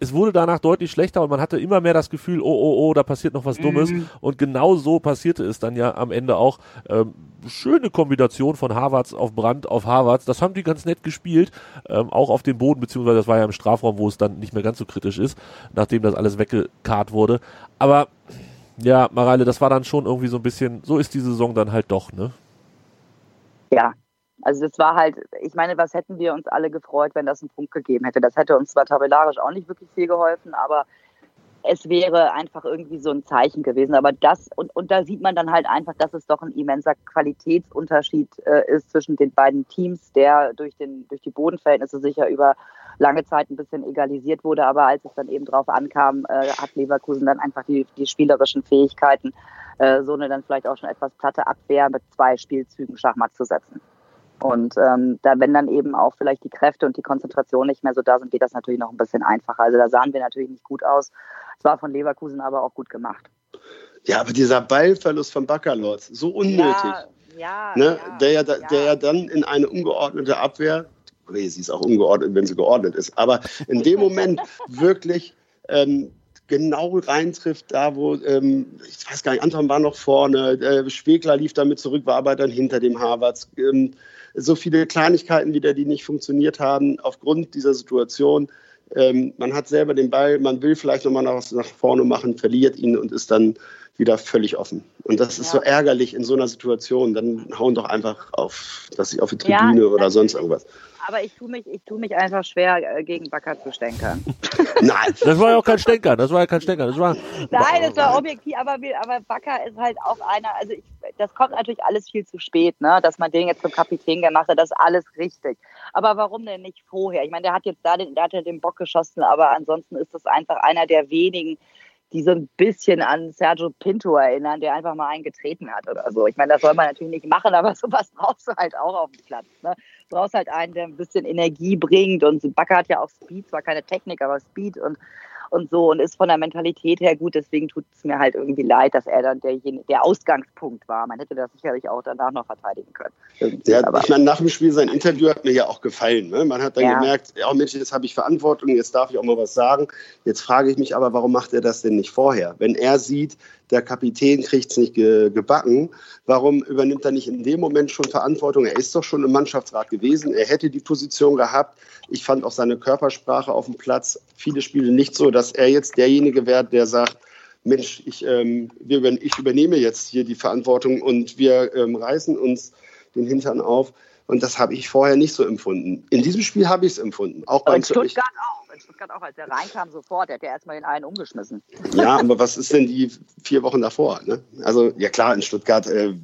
es wurde danach deutlich schlechter und man hatte immer mehr das Gefühl, oh, oh, oh, da passiert noch was Dummes. Mhm. Und genau so passierte es dann ja am Ende auch. Ähm, schöne Kombination von Harvards auf Brand auf Harvards. Das haben die ganz nett gespielt, ähm, auch auf dem Boden, beziehungsweise das war ja im Strafraum, wo es dann nicht mehr ganz so kritisch ist, nachdem das alles weggekarrt wurde. Aber ja, Mareile, das war dann schon irgendwie so ein bisschen, so ist die Saison dann halt doch, ne? Ja, also das war halt, ich meine, was hätten wir uns alle gefreut, wenn das einen Punkt gegeben hätte. Das hätte uns zwar tabellarisch auch nicht wirklich viel geholfen, aber es wäre einfach irgendwie so ein Zeichen gewesen. Aber das, und, und da sieht man dann halt einfach, dass es doch ein immenser Qualitätsunterschied äh, ist zwischen den beiden Teams, der durch, den, durch die Bodenverhältnisse sicher über lange Zeit ein bisschen egalisiert wurde. Aber als es dann eben drauf ankam, äh, hat Leverkusen dann einfach die, die spielerischen Fähigkeiten, äh, so eine dann vielleicht auch schon etwas platte Abwehr mit zwei Spielzügen Schachmatt zu setzen. Und ähm, da, wenn dann eben auch vielleicht die Kräfte und die Konzentration nicht mehr so da sind, geht das natürlich noch ein bisschen einfacher. Also da sahen wir natürlich nicht gut aus. Es war von Leverkusen aber auch gut gemacht. Ja, aber dieser Ballverlust von Bacalords, so unnötig. Ja, ja, ne? ja, der, ja, der ja dann in eine ungeordnete Abwehr, okay, sie ist auch ungeordnet, wenn sie geordnet ist, aber in dem Moment wirklich ähm, genau reintrifft, da wo, ähm, ich weiß gar nicht, Anton war noch vorne, äh, Spegler lief damit zurück, war aber dann hinter dem Harvards. Ähm, so viele Kleinigkeiten wieder, die nicht funktioniert haben aufgrund dieser Situation. ähm, man hat selber den Ball, man will vielleicht nochmal nach, nach vorne machen, verliert ihn und ist dann wieder völlig offen. Und das ist ja. so ärgerlich in so einer Situation. Dann hauen doch einfach auf, dass sie auf die Tribüne ja, oder sonst irgendwas aber ich tue mich, ich tue mich einfach schwer, äh, gegen Bakker zu stänkern. Nein, das war ja auch kein Stänkern, das war ja kein Stänkern. Das war, Nein, das war objektiv, aber, aber Bakker ist halt auch einer, also ich, das kommt natürlich alles viel zu spät, ne? dass man den jetzt zum Kapitän gemacht hat, das ist alles richtig. Aber warum denn nicht vorher? Ich meine, der hat jetzt da den, der hat ja den Bock geschossen, aber ansonsten ist das einfach einer der wenigen, die so ein bisschen an Sergio Pinto erinnern, der einfach mal einen getreten hat oder so. Ich meine, das soll man natürlich nicht machen, aber sowas brauchst du halt auch auf dem Platz. Ne? Du brauchst halt einen, der ein bisschen Energie bringt und Bakker hat ja auch Speed, zwar keine Technik, aber Speed und und so und ist von der Mentalität her gut. Deswegen tut es mir halt irgendwie leid, dass er dann derjenige, der Ausgangspunkt war. Man hätte das sicherlich auch danach noch verteidigen können. Ja, ich meine, nach dem Spiel sein Interview hat mir ja auch gefallen. Ne? Man hat dann ja. gemerkt, ja Mensch, jetzt habe ich Verantwortung, jetzt darf ich auch mal was sagen. Jetzt frage ich mich aber, warum macht er das denn nicht vorher? Wenn er sieht, der Kapitän kriegt es nicht ge gebacken. Warum übernimmt er nicht in dem Moment schon Verantwortung? Er ist doch schon im Mannschaftsrat gewesen. Er hätte die Position gehabt. Ich fand auch seine Körpersprache auf dem Platz viele Spiele nicht so, dass er jetzt derjenige wäre, der sagt, Mensch, ich, ähm, wir, ich übernehme jetzt hier die Verantwortung und wir ähm, reißen uns den Hintern auf. Und das habe ich vorher nicht so empfunden. In diesem Spiel habe ich es empfunden. Auch beim Stuttgart auch. In Stuttgart auch. Als er reinkam sofort, der hat ja erstmal den einen umgeschmissen. Ja, aber was ist denn die vier Wochen davor? Ne? Also, ja klar, in Stuttgart, äh,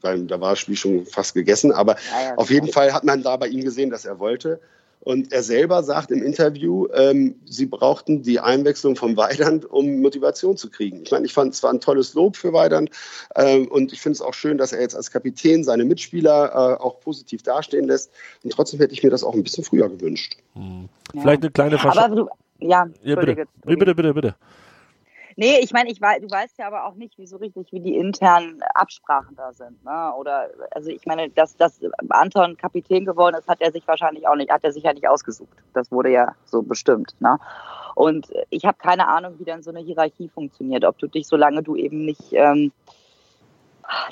da war das Spiel schon fast gegessen. Aber ja, ja, auf jeden Fall hat man da bei ihm gesehen, dass er wollte. Und er selber sagt im Interview, ähm, sie brauchten die Einwechslung von Weidand, um Motivation zu kriegen. Ich meine, ich fand es war ein tolles Lob für Weidand ähm, und ich finde es auch schön, dass er jetzt als Kapitän seine Mitspieler äh, auch positiv dastehen lässt. Und trotzdem hätte ich mir das auch ein bisschen früher gewünscht. Hm. Vielleicht eine kleine Verschärfung. Ja, ja, bitte. bitte, bitte, bitte. Nee, ich meine, ich weiß, du weißt ja aber auch nicht, wie so richtig, wie die internen Absprachen da sind. Ne? Oder also ich meine, dass, dass Anton Kapitän geworden ist, hat er sich wahrscheinlich auch nicht, hat er sich ja nicht ausgesucht. Das wurde ja so bestimmt. Ne? Und ich habe keine Ahnung, wie dann so eine Hierarchie funktioniert. Ob du dich, solange du eben nicht, ähm,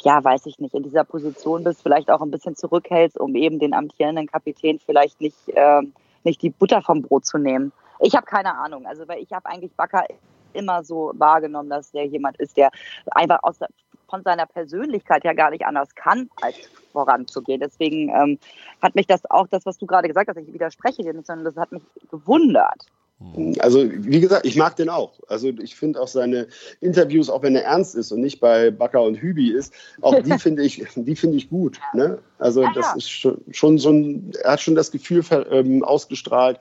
ja, weiß ich nicht, in dieser Position bist, vielleicht auch ein bisschen zurückhältst, um eben den amtierenden Kapitän vielleicht nicht, ähm, nicht die Butter vom Brot zu nehmen. Ich habe keine Ahnung. Also, weil ich habe eigentlich Bakker immer so wahrgenommen, dass der jemand ist, der einfach aus der, von seiner Persönlichkeit ja gar nicht anders kann, als voranzugehen. Deswegen ähm, hat mich das auch, das, was du gerade gesagt hast, ich widerspreche dir nicht, sondern das hat mich gewundert. Also, wie gesagt, ich mag den auch. Also, ich finde auch seine Interviews, auch wenn er ernst ist und nicht bei Bakker und Hübi ist, auch die finde ich, die finde ich gut. Ne? Also, ja, das ist schon, schon, so ein, er hat schon das Gefühl ähm, ausgestrahlt,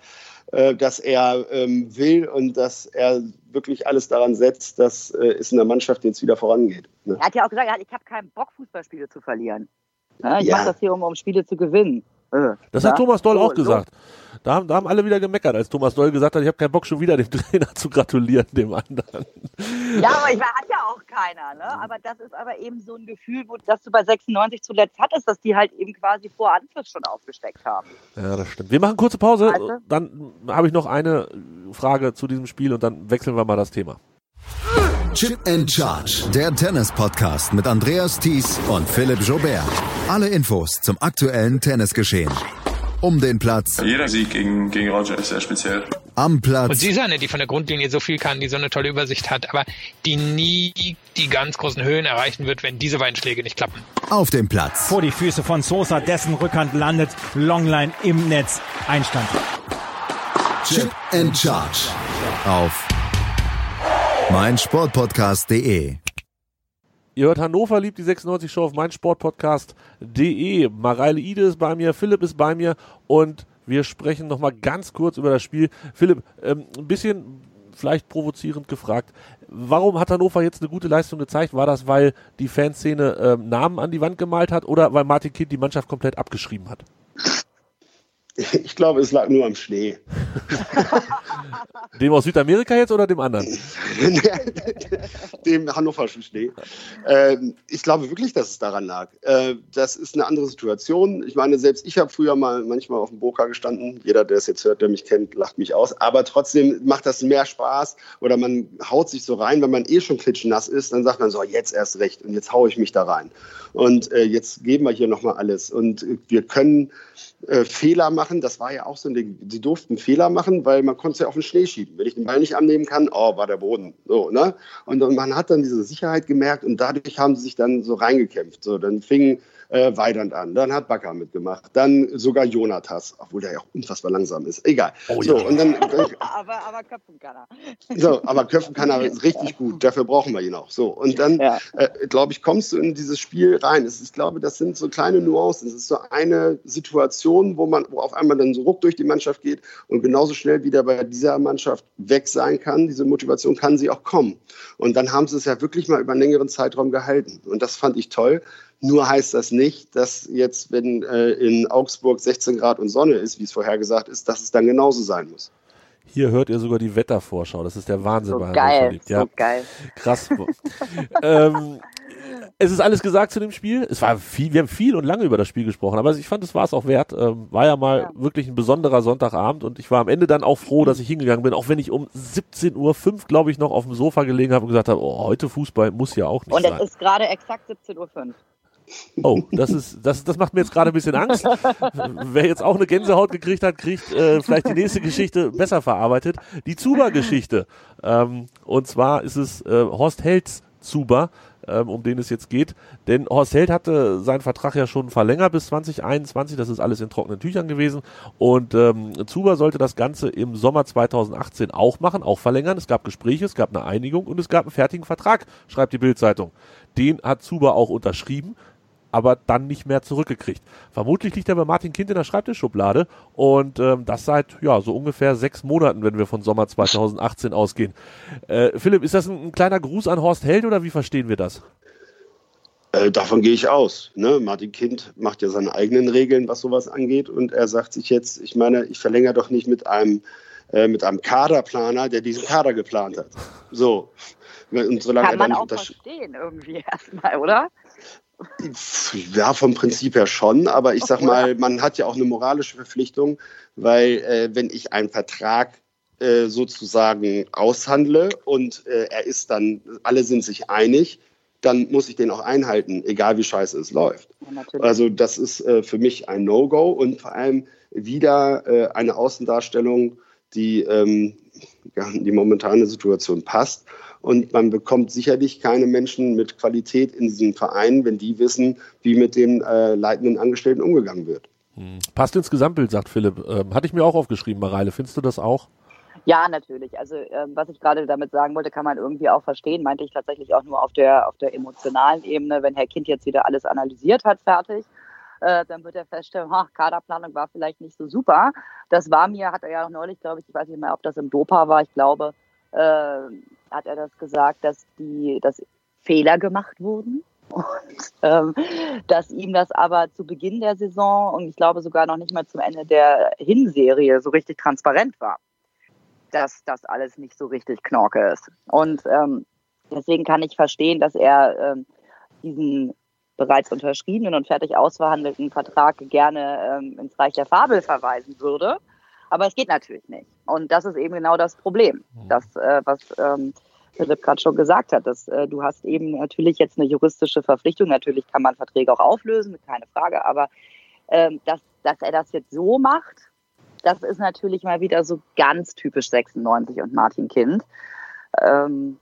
äh, dass er ähm, will und dass er wirklich alles daran setzt, dass äh, es in der Mannschaft jetzt wieder vorangeht. Ne? Er hat ja auch gesagt, ich habe keinen Bock, Fußballspiele zu verlieren. Ja, ich ja. mache das hier, um, um Spiele zu gewinnen. Äh, das hat Thomas Doll auch gesagt. Da haben, da haben alle wieder gemeckert, als Thomas Doll gesagt hat, ich habe keinen Bock, schon wieder dem Trainer zu gratulieren, dem anderen. Ja, aber ich hat ja auch keiner, ne? Aber das ist aber eben so ein Gefühl, wo, das du bei 96 zuletzt hattest, dass die halt eben quasi vor Anpfiff schon aufgesteckt haben. Ja, das stimmt. Wir machen kurze Pause, weißt du? dann habe ich noch eine Frage zu diesem Spiel und dann wechseln wir mal das Thema. Chip and Charge, der Tennis-Podcast mit Andreas Thies und Philipp Jobert. Alle Infos zum aktuellen Tennisgeschehen. Um den Platz. Jeder Sieg gegen, gegen Roger ist sehr speziell. Am Platz. Und sie ist eine, die von der Grundlinie so viel kann, die so eine tolle Übersicht hat, aber die nie die ganz großen Höhen erreichen wird, wenn diese beiden Schläge nicht klappen. Auf dem Platz. Vor die Füße von Sosa, dessen Rückhand landet, Longline im Netz, Einstand. Chip and Charge. Auf meinsportpodcast.de. Ihr hört Hannover liebt die 96 Show auf meinsportpodcast.de. Mareile Ide ist bei mir, Philipp ist bei mir und wir sprechen nochmal ganz kurz über das Spiel. Philipp, ähm, ein bisschen vielleicht provozierend gefragt, warum hat Hannover jetzt eine gute Leistung gezeigt? War das, weil die Fanszene ähm, Namen an die Wand gemalt hat oder weil Martin Kind die Mannschaft komplett abgeschrieben hat? Ich glaube, es lag nur am Schnee. dem aus Südamerika jetzt oder dem anderen? dem hannoverschen Schnee. Ähm, ich glaube wirklich, dass es daran lag. Äh, das ist eine andere Situation. Ich meine, selbst ich habe früher mal manchmal auf dem Boka gestanden. Jeder, der es jetzt hört, der mich kennt, lacht mich aus. Aber trotzdem macht das mehr Spaß oder man haut sich so rein, wenn man eh schon klitschnass ist, dann sagt man so, jetzt erst recht und jetzt haue ich mich da rein. Und äh, jetzt geben wir hier nochmal alles. Und wir können äh, Fehler machen das war ja auch so ein Ding. Sie durften Fehler machen, weil man konnte es ja auf den Schnee schieben. Wenn ich den Ball nicht annehmen kann, oh, war der Boden. So, ne? Und, man hat dann diese Sicherheit gemerkt und dadurch haben sie sich dann so reingekämpft. So, dann fing äh, Weidand an, dann hat Bakker mitgemacht, dann sogar Jonatas, obwohl der ja auch unfassbar langsam ist. Egal. Oh, so, ja. und dann, aber, aber köpfen kann er. So, aber köpfen kann er richtig gut. Dafür brauchen wir ihn auch. So, und dann, ja. äh, glaube ich, kommst du in dieses Spiel rein. Es, ich glaube, das sind so kleine Nuancen. Es ist so eine Situation, wo man, wo auf einmal dann so Ruck durch die Mannschaft geht und genauso schnell wieder bei dieser Mannschaft weg sein kann. Diese Motivation kann sie auch kommen. Und dann haben sie es ja wirklich mal über einen längeren Zeitraum gehalten. Und das fand ich toll. Nur heißt das nicht, dass jetzt, wenn äh, in Augsburg 16 Grad und Sonne ist, wie es vorher gesagt ist, dass es dann genauso sein muss. Hier hört ihr sogar die Wettervorschau. Das ist der Wahnsinn so bei geil, ja. so geil. Krass. ähm, es ist alles gesagt zu dem Spiel. Es war viel, wir haben viel und lange über das Spiel gesprochen, aber ich fand, es war es auch wert. Ähm, war ja mal ja. wirklich ein besonderer Sonntagabend und ich war am Ende dann auch froh, dass ich hingegangen bin, auch wenn ich um 17.05 Uhr, glaube ich, noch auf dem Sofa gelegen habe und gesagt habe, oh, heute Fußball muss ja auch nicht und sein. Und es ist gerade exakt 17.05 Uhr. Oh, das ist, das, das macht mir jetzt gerade ein bisschen Angst. Wer jetzt auch eine Gänsehaut gekriegt hat, kriegt äh, vielleicht die nächste Geschichte besser verarbeitet. Die Zuba-Geschichte. Ähm, und zwar ist es äh, Horst Helds Zuba, ähm, um den es jetzt geht. Denn Horst Held hatte seinen Vertrag ja schon verlängert bis 2021. Das ist alles in trockenen Tüchern gewesen. Und ähm, Zuba sollte das Ganze im Sommer 2018 auch machen, auch verlängern. Es gab Gespräche, es gab eine Einigung und es gab einen fertigen Vertrag, schreibt die Bildzeitung. Den hat Zuba auch unterschrieben aber dann nicht mehr zurückgekriegt. Vermutlich liegt er bei Martin Kind in der Schreibtischschublade und ähm, das seit ja so ungefähr sechs Monaten, wenn wir von Sommer 2018 ausgehen. Äh, Philipp, ist das ein, ein, kleiner Gruß an Horst Held oder wie verstehen wir das? Äh, davon gehe ich aus. Ne? Martin Kind macht ja seine eigenen Regeln, was sowas angeht und er sagt sich jetzt, ich meine, ich verlängere doch nicht mit einem äh, mit einem Kaderplaner, der diesen Kader geplant hat. So. Und solange Kann man auch verstehen irgendwie erstmal, oder? Ja, vom Prinzip her schon, aber ich sag mal, man hat ja auch eine moralische Verpflichtung, weil äh, wenn ich einen Vertrag äh, sozusagen aushandle und äh, er ist dann, alle sind sich einig, dann muss ich den auch einhalten, egal wie scheiße es läuft. Ja, also das ist äh, für mich ein No-Go und vor allem wieder äh, eine Außendarstellung, die ähm, ja, die momentane Situation passt. Und man bekommt sicherlich keine Menschen mit Qualität in diesen Vereinen, wenn die wissen, wie mit den äh, leitenden Angestellten umgegangen wird. Hm. Passt ins Gesamtbild, sagt Philipp. Ähm, hatte ich mir auch aufgeschrieben, Mareile. Findest du das auch? Ja, natürlich. Also äh, was ich gerade damit sagen wollte, kann man irgendwie auch verstehen. Meinte ich tatsächlich auch nur auf der auf der emotionalen Ebene. Wenn Herr Kind jetzt wieder alles analysiert hat, fertig, äh, dann wird er feststellen, ach, Kaderplanung war vielleicht nicht so super. Das war mir, hat er ja auch neulich, glaube ich, ich weiß nicht mehr, ob das im Dopa war. Ich glaube, äh, hat er das gesagt, dass die, dass Fehler gemacht wurden. Und ähm, dass ihm das aber zu Beginn der Saison und ich glaube sogar noch nicht mal zum Ende der Hinserie so richtig transparent war, dass das alles nicht so richtig Knorke ist. Und ähm, deswegen kann ich verstehen, dass er ähm, diesen bereits unterschriebenen und fertig ausverhandelten Vertrag gerne ähm, ins Reich der Fabel verweisen würde. Aber es geht natürlich nicht. Und das ist eben genau das Problem, mhm. das, äh, was ähm, Philipp gerade schon gesagt hat. Dass, äh, du hast eben natürlich jetzt eine juristische Verpflichtung. Natürlich kann man Verträge auch auflösen, keine Frage. Aber ähm, dass, dass er das jetzt so macht, das ist natürlich mal wieder so ganz typisch 96 und Martin Kind. Ähm,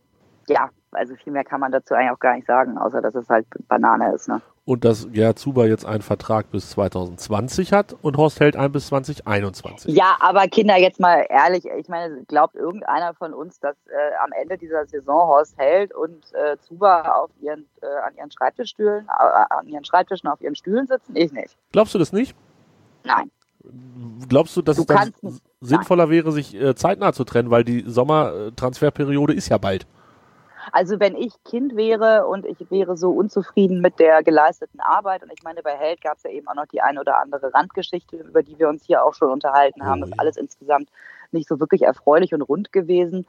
ja, also viel mehr kann man dazu eigentlich auch gar nicht sagen, außer dass es halt Banane ist. Ne? Und dass Gerhard Zuber jetzt einen Vertrag bis 2020 hat und Horst Held einen bis 2021. Ja, aber Kinder, jetzt mal ehrlich, ich meine, glaubt irgendeiner von uns, dass äh, am Ende dieser Saison Horst Held und äh, Zuber auf ihren, äh, an ihren Schreibtischstühlen, äh, an ihren Schreibtischen auf ihren Stühlen sitzen? Ich nicht. Glaubst du das nicht? Nein. Glaubst du, dass du es dann sinnvoller wäre, sich äh, zeitnah zu trennen, weil die Sommertransferperiode ist ja bald? Also wenn ich Kind wäre und ich wäre so unzufrieden mit der geleisteten Arbeit, und ich meine, bei Held gab es ja eben auch noch die eine oder andere Randgeschichte, über die wir uns hier auch schon unterhalten haben, oh, ist alles insgesamt nicht so wirklich erfreulich und rund gewesen.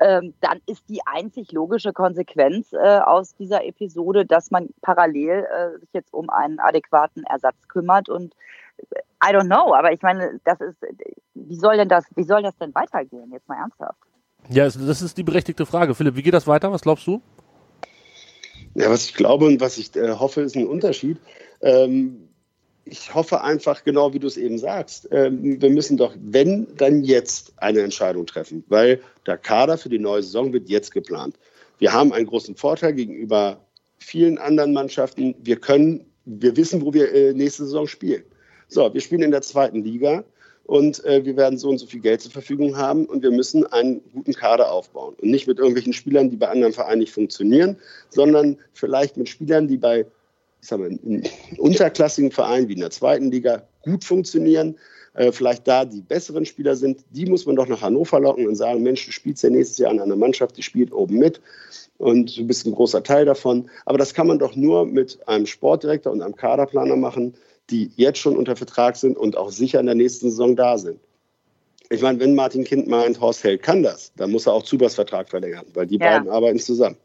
Ähm, dann ist die einzig logische Konsequenz äh, aus dieser Episode, dass man parallel äh, sich jetzt um einen adäquaten Ersatz kümmert und äh, I don't know, aber ich meine, das ist, wie soll denn das, wie soll das denn weitergehen? Jetzt mal ernsthaft. Ja, das ist die berechtigte Frage. Philipp, wie geht das weiter? Was glaubst du? Ja, was ich glaube und was ich äh, hoffe, ist ein Unterschied. Ähm, ich hoffe einfach, genau wie du es eben sagst, ähm, wir müssen doch, wenn, dann jetzt eine Entscheidung treffen, weil der Kader für die neue Saison wird jetzt geplant. Wir haben einen großen Vorteil gegenüber vielen anderen Mannschaften. Wir können, wir wissen, wo wir äh, nächste Saison spielen. So, wir spielen in der zweiten Liga und äh, wir werden so und so viel Geld zur Verfügung haben und wir müssen einen guten Kader aufbauen. Und nicht mit irgendwelchen Spielern, die bei anderen Vereinen nicht funktionieren, sondern vielleicht mit Spielern, die bei ich sag mal, unterklassigen Vereinen wie in der zweiten Liga gut funktionieren, äh, vielleicht da die besseren Spieler sind, die muss man doch nach Hannover locken und sagen, Mensch, du spielst ja nächstes Jahr an einer Mannschaft, die spielt oben mit und du bist ein großer Teil davon. Aber das kann man doch nur mit einem Sportdirektor und einem Kaderplaner machen, die jetzt schon unter Vertrag sind und auch sicher in der nächsten Saison da sind. Ich meine, wenn Martin Kind meint, Horst Held kann das, dann muss er auch Zubers Vertrag verlängern, weil die ja. beiden arbeiten zusammen.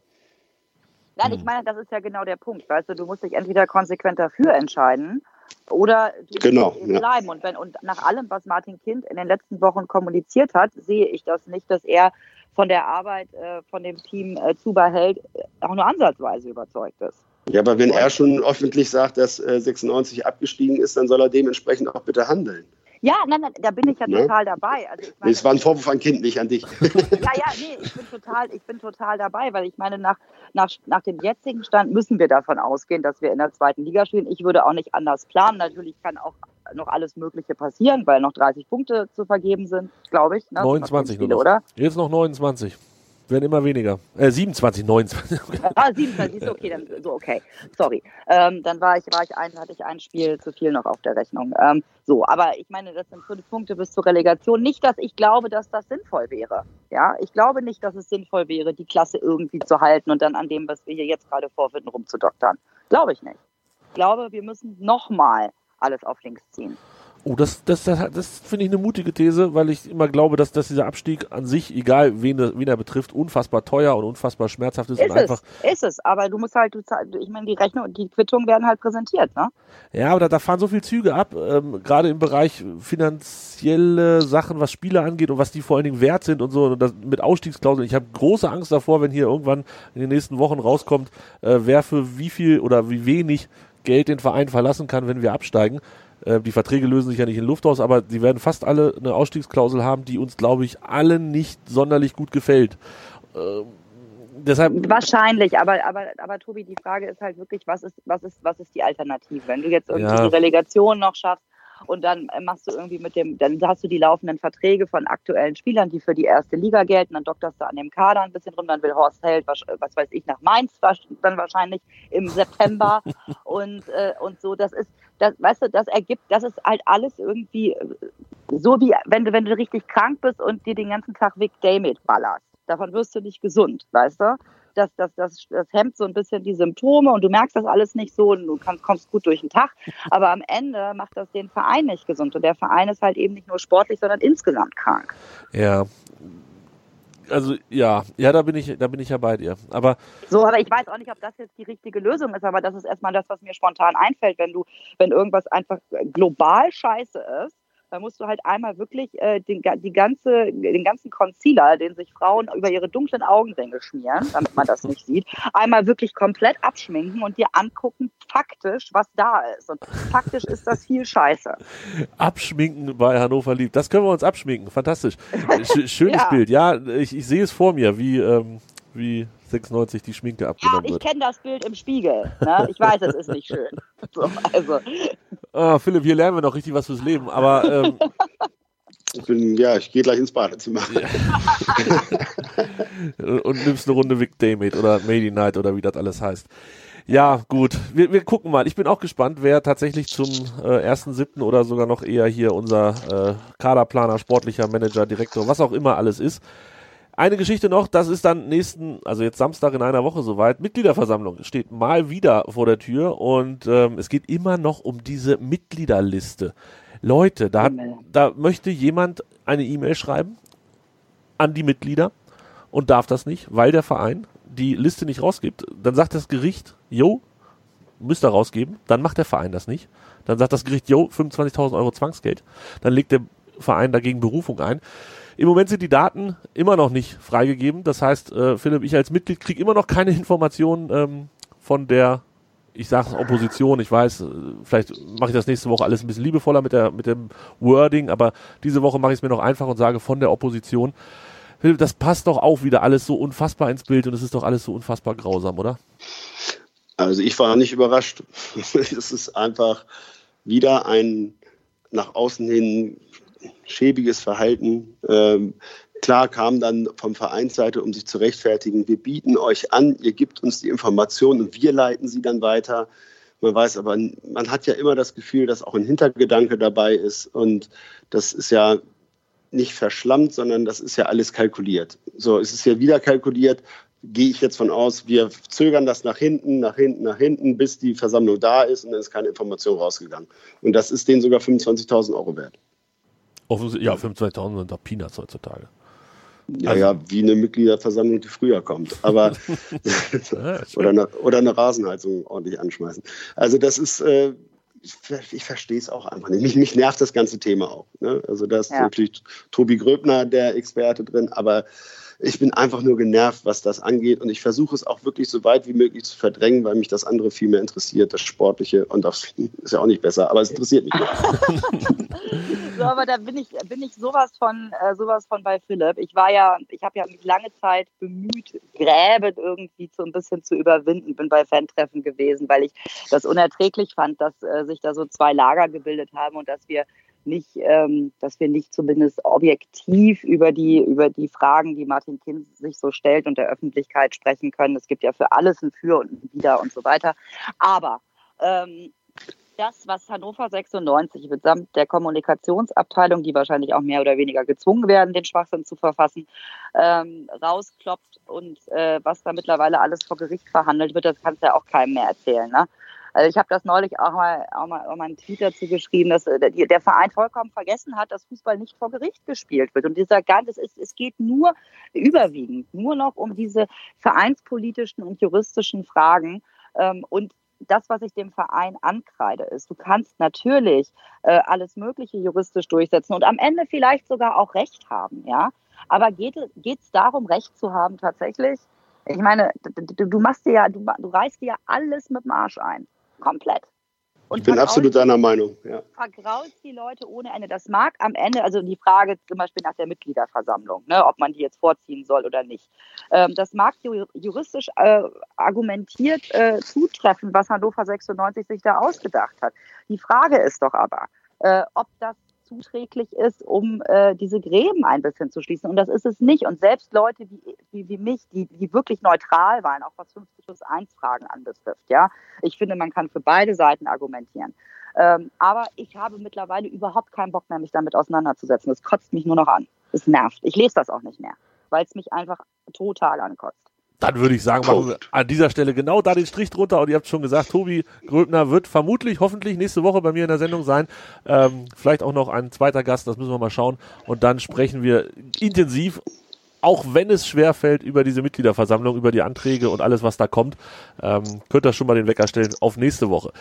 Nein, ich meine, das ist ja genau der Punkt. Weißt du, du musst dich entweder konsequent dafür entscheiden oder du genau, musst bleiben. Ja. Und, wenn, und nach allem, was Martin Kind in den letzten Wochen kommuniziert hat, sehe ich das nicht, dass er von der Arbeit äh, von dem Team äh, Zuberheld auch nur ansatzweise überzeugt ist. Ja, aber wenn er schon öffentlich sagt, dass äh, 96 abgestiegen ist, dann soll er dementsprechend auch bitte handeln. Ja, nein, nein, da bin ich ja ne? total dabei. Also ich meine, es war ein Vorwurf an Kind, nicht an dich. ja, ja, nee, ich bin total, ich bin total dabei, weil ich meine, nach, nach, nach dem jetzigen Stand müssen wir davon ausgehen, dass wir in der zweiten Liga spielen. Ich würde auch nicht anders planen. Natürlich kann auch noch alles Mögliche passieren, weil noch 30 Punkte zu vergeben sind, glaube ich. Ne? 29 Spiele, oder? Jetzt noch 29 werden immer weniger. Äh, 27, 29. ah, 27 ist okay, dann so okay. Sorry. Ähm, dann war ich, war ich ein, hatte ich ein Spiel zu viel noch auf der Rechnung. Ähm, so, aber ich meine, das sind fünf Punkte bis zur Relegation. Nicht, dass ich glaube, dass das sinnvoll wäre. Ja, ich glaube nicht, dass es sinnvoll wäre, die Klasse irgendwie zu halten und dann an dem, was wir hier jetzt gerade vorfinden, rumzudoktern. Glaube ich nicht. Ich glaube, wir müssen nochmal alles auf links ziehen. Oh, das, das, das, das finde ich eine mutige These, weil ich immer glaube, dass, dass dieser Abstieg an sich, egal wen, wen er betrifft, unfassbar teuer und unfassbar schmerzhaft ist. Ist und es, einfach ist es, aber du musst halt, du, ich meine, die Rechnung, die Quittungen werden halt präsentiert, ne? Ja, aber da, da fahren so viele Züge ab, ähm, gerade im Bereich finanzielle Sachen, was Spiele angeht und was die vor allen Dingen wert sind und so, und das, mit Ausstiegsklauseln. Ich habe große Angst davor, wenn hier irgendwann in den nächsten Wochen rauskommt, äh, wer für wie viel oder wie wenig Geld den Verein verlassen kann, wenn wir absteigen. Äh, die Verträge lösen sich ja nicht in Luft aus, aber sie werden fast alle eine Ausstiegsklausel haben, die uns, glaube ich, allen nicht sonderlich gut gefällt. Ähm, deshalb wahrscheinlich, aber aber aber Tobi, die Frage ist halt wirklich, was ist was ist was ist die Alternative, wenn du jetzt irgendwie ja. die Relegation noch schaffst? und dann äh, machst du irgendwie mit dem, dann hast du die laufenden Verträge von aktuellen Spielern, die für die erste Liga gelten, dann dokterst du an dem Kader ein bisschen rum, dann will Horst Held, was, was weiß ich, nach Mainz dann wahrscheinlich im September und, äh, und so, das ist, das, weißt du, das ergibt, das ist halt alles irgendwie äh, so wie, wenn du, wenn du richtig krank bist und dir den ganzen Tag Vic Damit ballerst. Davon wirst du nicht gesund, weißt du? das, das, das, das hemmt so ein bisschen die Symptome und du merkst das alles nicht so und du kannst, kommst gut durch den Tag. Aber am Ende macht das den Verein nicht gesund und der Verein ist halt eben nicht nur sportlich, sondern insgesamt krank. Ja, also ja, ja, da bin ich, da bin ich ja bei dir. Aber so, aber ich weiß auch nicht, ob das jetzt die richtige Lösung ist, aber das ist erstmal das, was mir spontan einfällt, wenn du, wenn irgendwas einfach global scheiße ist, da musst du halt einmal wirklich äh, den, die ganze, den ganzen Concealer, den sich Frauen über ihre dunklen Augenringe schmieren, damit man das nicht sieht, einmal wirklich komplett abschminken und dir angucken, faktisch, was da ist. Und faktisch ist das viel Scheiße. Abschminken bei Hannover liebt. Das können wir uns abschminken. Fantastisch. Schönes ja. Bild. Ja, ich, ich sehe es vor mir, wie, ähm, wie 96 die Schminke abgenommen ja, ich kenne das Bild im Spiegel. Ne? Ich weiß, es ist nicht schön. So, also. Ah, Philipp, hier lernen wir noch richtig was fürs Leben. Aber ähm, ich bin, ja, ich gehe gleich ins Badezimmer. Und nimmst eine Runde Vic Day mit oder Mady Night oder wie das alles heißt. Ja, gut. Wir, wir gucken mal. Ich bin auch gespannt, wer tatsächlich zum äh, 1.7. oder sogar noch eher hier unser äh, Kaderplaner, sportlicher Manager, Direktor, was auch immer alles ist. Eine Geschichte noch, das ist dann nächsten, also jetzt Samstag in einer Woche soweit, Mitgliederversammlung steht mal wieder vor der Tür und ähm, es geht immer noch um diese Mitgliederliste. Leute, da, hat, da möchte jemand eine E-Mail schreiben an die Mitglieder und darf das nicht, weil der Verein die Liste nicht rausgibt. Dann sagt das Gericht, jo, müsst ihr rausgeben. Dann macht der Verein das nicht. Dann sagt das Gericht, jo, 25.000 Euro Zwangsgeld. Dann legt der Verein dagegen Berufung ein. Im Moment sind die Daten immer noch nicht freigegeben. Das heißt, äh, Philipp, ich als Mitglied kriege immer noch keine Informationen ähm, von der ich sage Opposition, ich weiß, äh, vielleicht mache ich das nächste Woche alles ein bisschen liebevoller mit, der, mit dem Wording, aber diese Woche mache ich es mir noch einfach und sage von der Opposition. Philipp, das passt doch auch wieder alles so unfassbar ins Bild und es ist doch alles so unfassbar grausam, oder? Also ich war nicht überrascht. es ist einfach wieder ein nach außen hin schäbiges Verhalten. Ähm, klar kam dann vom Vereinsseite, um sich zu rechtfertigen, wir bieten euch an, ihr gebt uns die Informationen und wir leiten sie dann weiter. Man weiß aber, man hat ja immer das Gefühl, dass auch ein Hintergedanke dabei ist und das ist ja nicht verschlammt, sondern das ist ja alles kalkuliert. So, es ist ja wieder kalkuliert, gehe ich jetzt von aus, wir zögern das nach hinten, nach hinten, nach hinten, bis die Versammlung da ist und dann ist keine Information rausgegangen. Und das ist denen sogar 25.000 Euro wert. Ja, 25.000 sind doch Peanuts heutzutage. Ja, also, ja, wie eine Mitgliederversammlung, die früher kommt. Aber oder, eine, oder eine Rasenheizung ordentlich anschmeißen. Also das ist, äh, ich, ich verstehe es auch einfach nicht. Mich, mich, nervt das ganze Thema auch. Ne? Also da ist ja. natürlich Tobi Gröbner der Experte drin, aber ich bin einfach nur genervt, was das angeht. Und ich versuche es auch wirklich so weit wie möglich zu verdrängen, weil mich das andere viel mehr interessiert, das Sportliche. Und das ist ja auch nicht besser, aber es interessiert mich. so, aber da bin ich, bin ich sowas von, äh, sowas von bei Philipp. Ich war ja, ich habe ja mich lange Zeit bemüht, Gräben irgendwie so ein bisschen zu überwinden. Bin bei Fantreffen gewesen, weil ich das unerträglich fand, dass äh, sich da so zwei Lager gebildet haben und dass wir nicht, ähm, dass wir nicht zumindest objektiv über die, über die Fragen, die Martin Kind sich so stellt und der Öffentlichkeit sprechen können. Es gibt ja für alles ein Für und ein Wider und so weiter. Aber ähm, das, was Hannover 96 mitsamt der Kommunikationsabteilung, die wahrscheinlich auch mehr oder weniger gezwungen werden, den Schwachsinn zu verfassen, ähm, rauskloppt und äh, was da mittlerweile alles vor Gericht verhandelt wird, das kannst du ja auch keinem mehr erzählen. Ne? Also ich habe das neulich auch mal, auch mal, auch mal einen Tweet dazu geschrieben, dass äh, der Verein vollkommen vergessen hat, dass Fußball nicht vor Gericht gespielt wird. Und dieser ganze, es, es geht nur überwiegend nur noch um diese vereinspolitischen und juristischen Fragen. Ähm, und das, was ich dem Verein ankreide, ist, du kannst natürlich äh, alles Mögliche juristisch durchsetzen und am Ende vielleicht sogar auch Recht haben, ja. Aber geht es darum, Recht zu haben tatsächlich? Ich meine, du, du machst dir ja, du, du reißt dir ja alles mit dem Arsch ein. Komplett. Und ich bin absolut deiner Meinung. Ja. Vergraust die Leute ohne Ende. Das mag am Ende, also die Frage zum Beispiel nach der Mitgliederversammlung, ne, ob man die jetzt vorziehen soll oder nicht. Ähm, das mag juristisch äh, argumentiert äh, zutreffen, was Hannover 96 sich da ausgedacht hat. Die Frage ist doch aber, äh, ob das zuträglich ist, um äh, diese Gräben ein bisschen zu schließen. Und das ist es nicht. Und selbst Leute wie, wie, wie mich, die, die wirklich neutral waren, auch was 50 plus 1 Fragen anbetrifft, ja, ich finde, man kann für beide Seiten argumentieren. Ähm, aber ich habe mittlerweile überhaupt keinen Bock mehr, mich damit auseinanderzusetzen. Das kotzt mich nur noch an. Es nervt. Ich lese das auch nicht mehr, weil es mich einfach total ankotzt. Dann würde ich sagen, machen wir an dieser Stelle genau da den Strich drunter. Und ihr habt schon gesagt, Tobi Gröbner wird vermutlich, hoffentlich nächste Woche bei mir in der Sendung sein. Ähm, vielleicht auch noch ein zweiter Gast, das müssen wir mal schauen. Und dann sprechen wir intensiv, auch wenn es schwer fällt, über diese Mitgliederversammlung, über die Anträge und alles, was da kommt. Ähm, könnt ihr schon mal den Wecker stellen auf nächste Woche.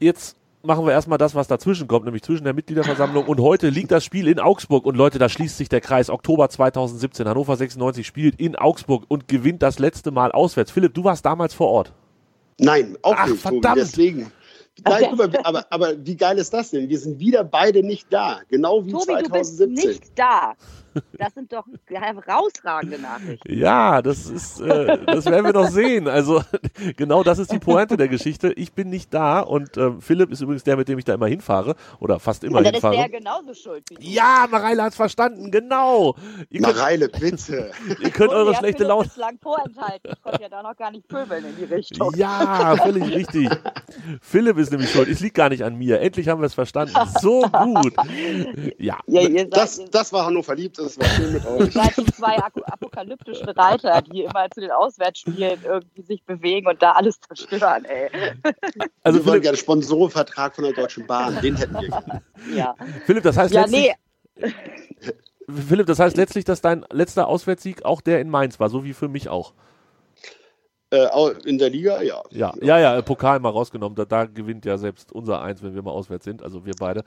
Jetzt machen wir erstmal das, was dazwischen kommt, nämlich zwischen der Mitgliederversammlung und heute liegt das Spiel in Augsburg und Leute, da schließt sich der Kreis. Oktober 2017, Hannover 96 spielt in Augsburg und gewinnt das letzte Mal auswärts. Philipp, du warst damals vor Ort. Nein, auch Ach, nicht. Verdammt. Deswegen. Nein, guck mal, aber, aber wie geil ist das denn? Wir sind wieder beide nicht da. Genau wie Tobi, 2017. Du bist nicht da. Das sind doch herausragende Nachrichten. Ja, das ist, äh, das werden wir noch sehen. Also genau das ist die Pointe der Geschichte. Ich bin nicht da und äh, Philipp ist übrigens der, mit dem ich da immer hinfahre oder fast immer ja, dann hinfahre. Dann ist der genauso schuld. Wie du. Ja, Mareile hat's verstanden, genau. Ihr Mareile, bitte. Ihr könnt oh, eure schlechte Laune. lang vorenthalten. Ich konnte ja da noch gar nicht pöbeln in die Richtung. Ja, völlig richtig. Philipp ist nämlich schuld. Es liegt gar nicht an mir. Endlich haben wir es verstanden. So gut. Ja. ja das, das war Hannover liebt das war schön mit euch. Seid die zwei apokalyptischen Reiter, die immer zu den Auswärtsspielen irgendwie sich bewegen und da alles zerstören, ey. Also wir wollen gerne Sponsorenvertrag von der Deutschen Bahn, den hätten wir gerne. Ja. Philipp, das heißt ja, letztlich, nee. Philipp, das heißt letztlich, dass dein letzter Auswärtssieg auch der in Mainz war, so wie für mich auch. Äh, in der Liga, ja. Ja, ja, ja, Pokal mal rausgenommen. Da, da gewinnt ja selbst unser Eins, wenn wir mal auswärts sind. Also wir beide.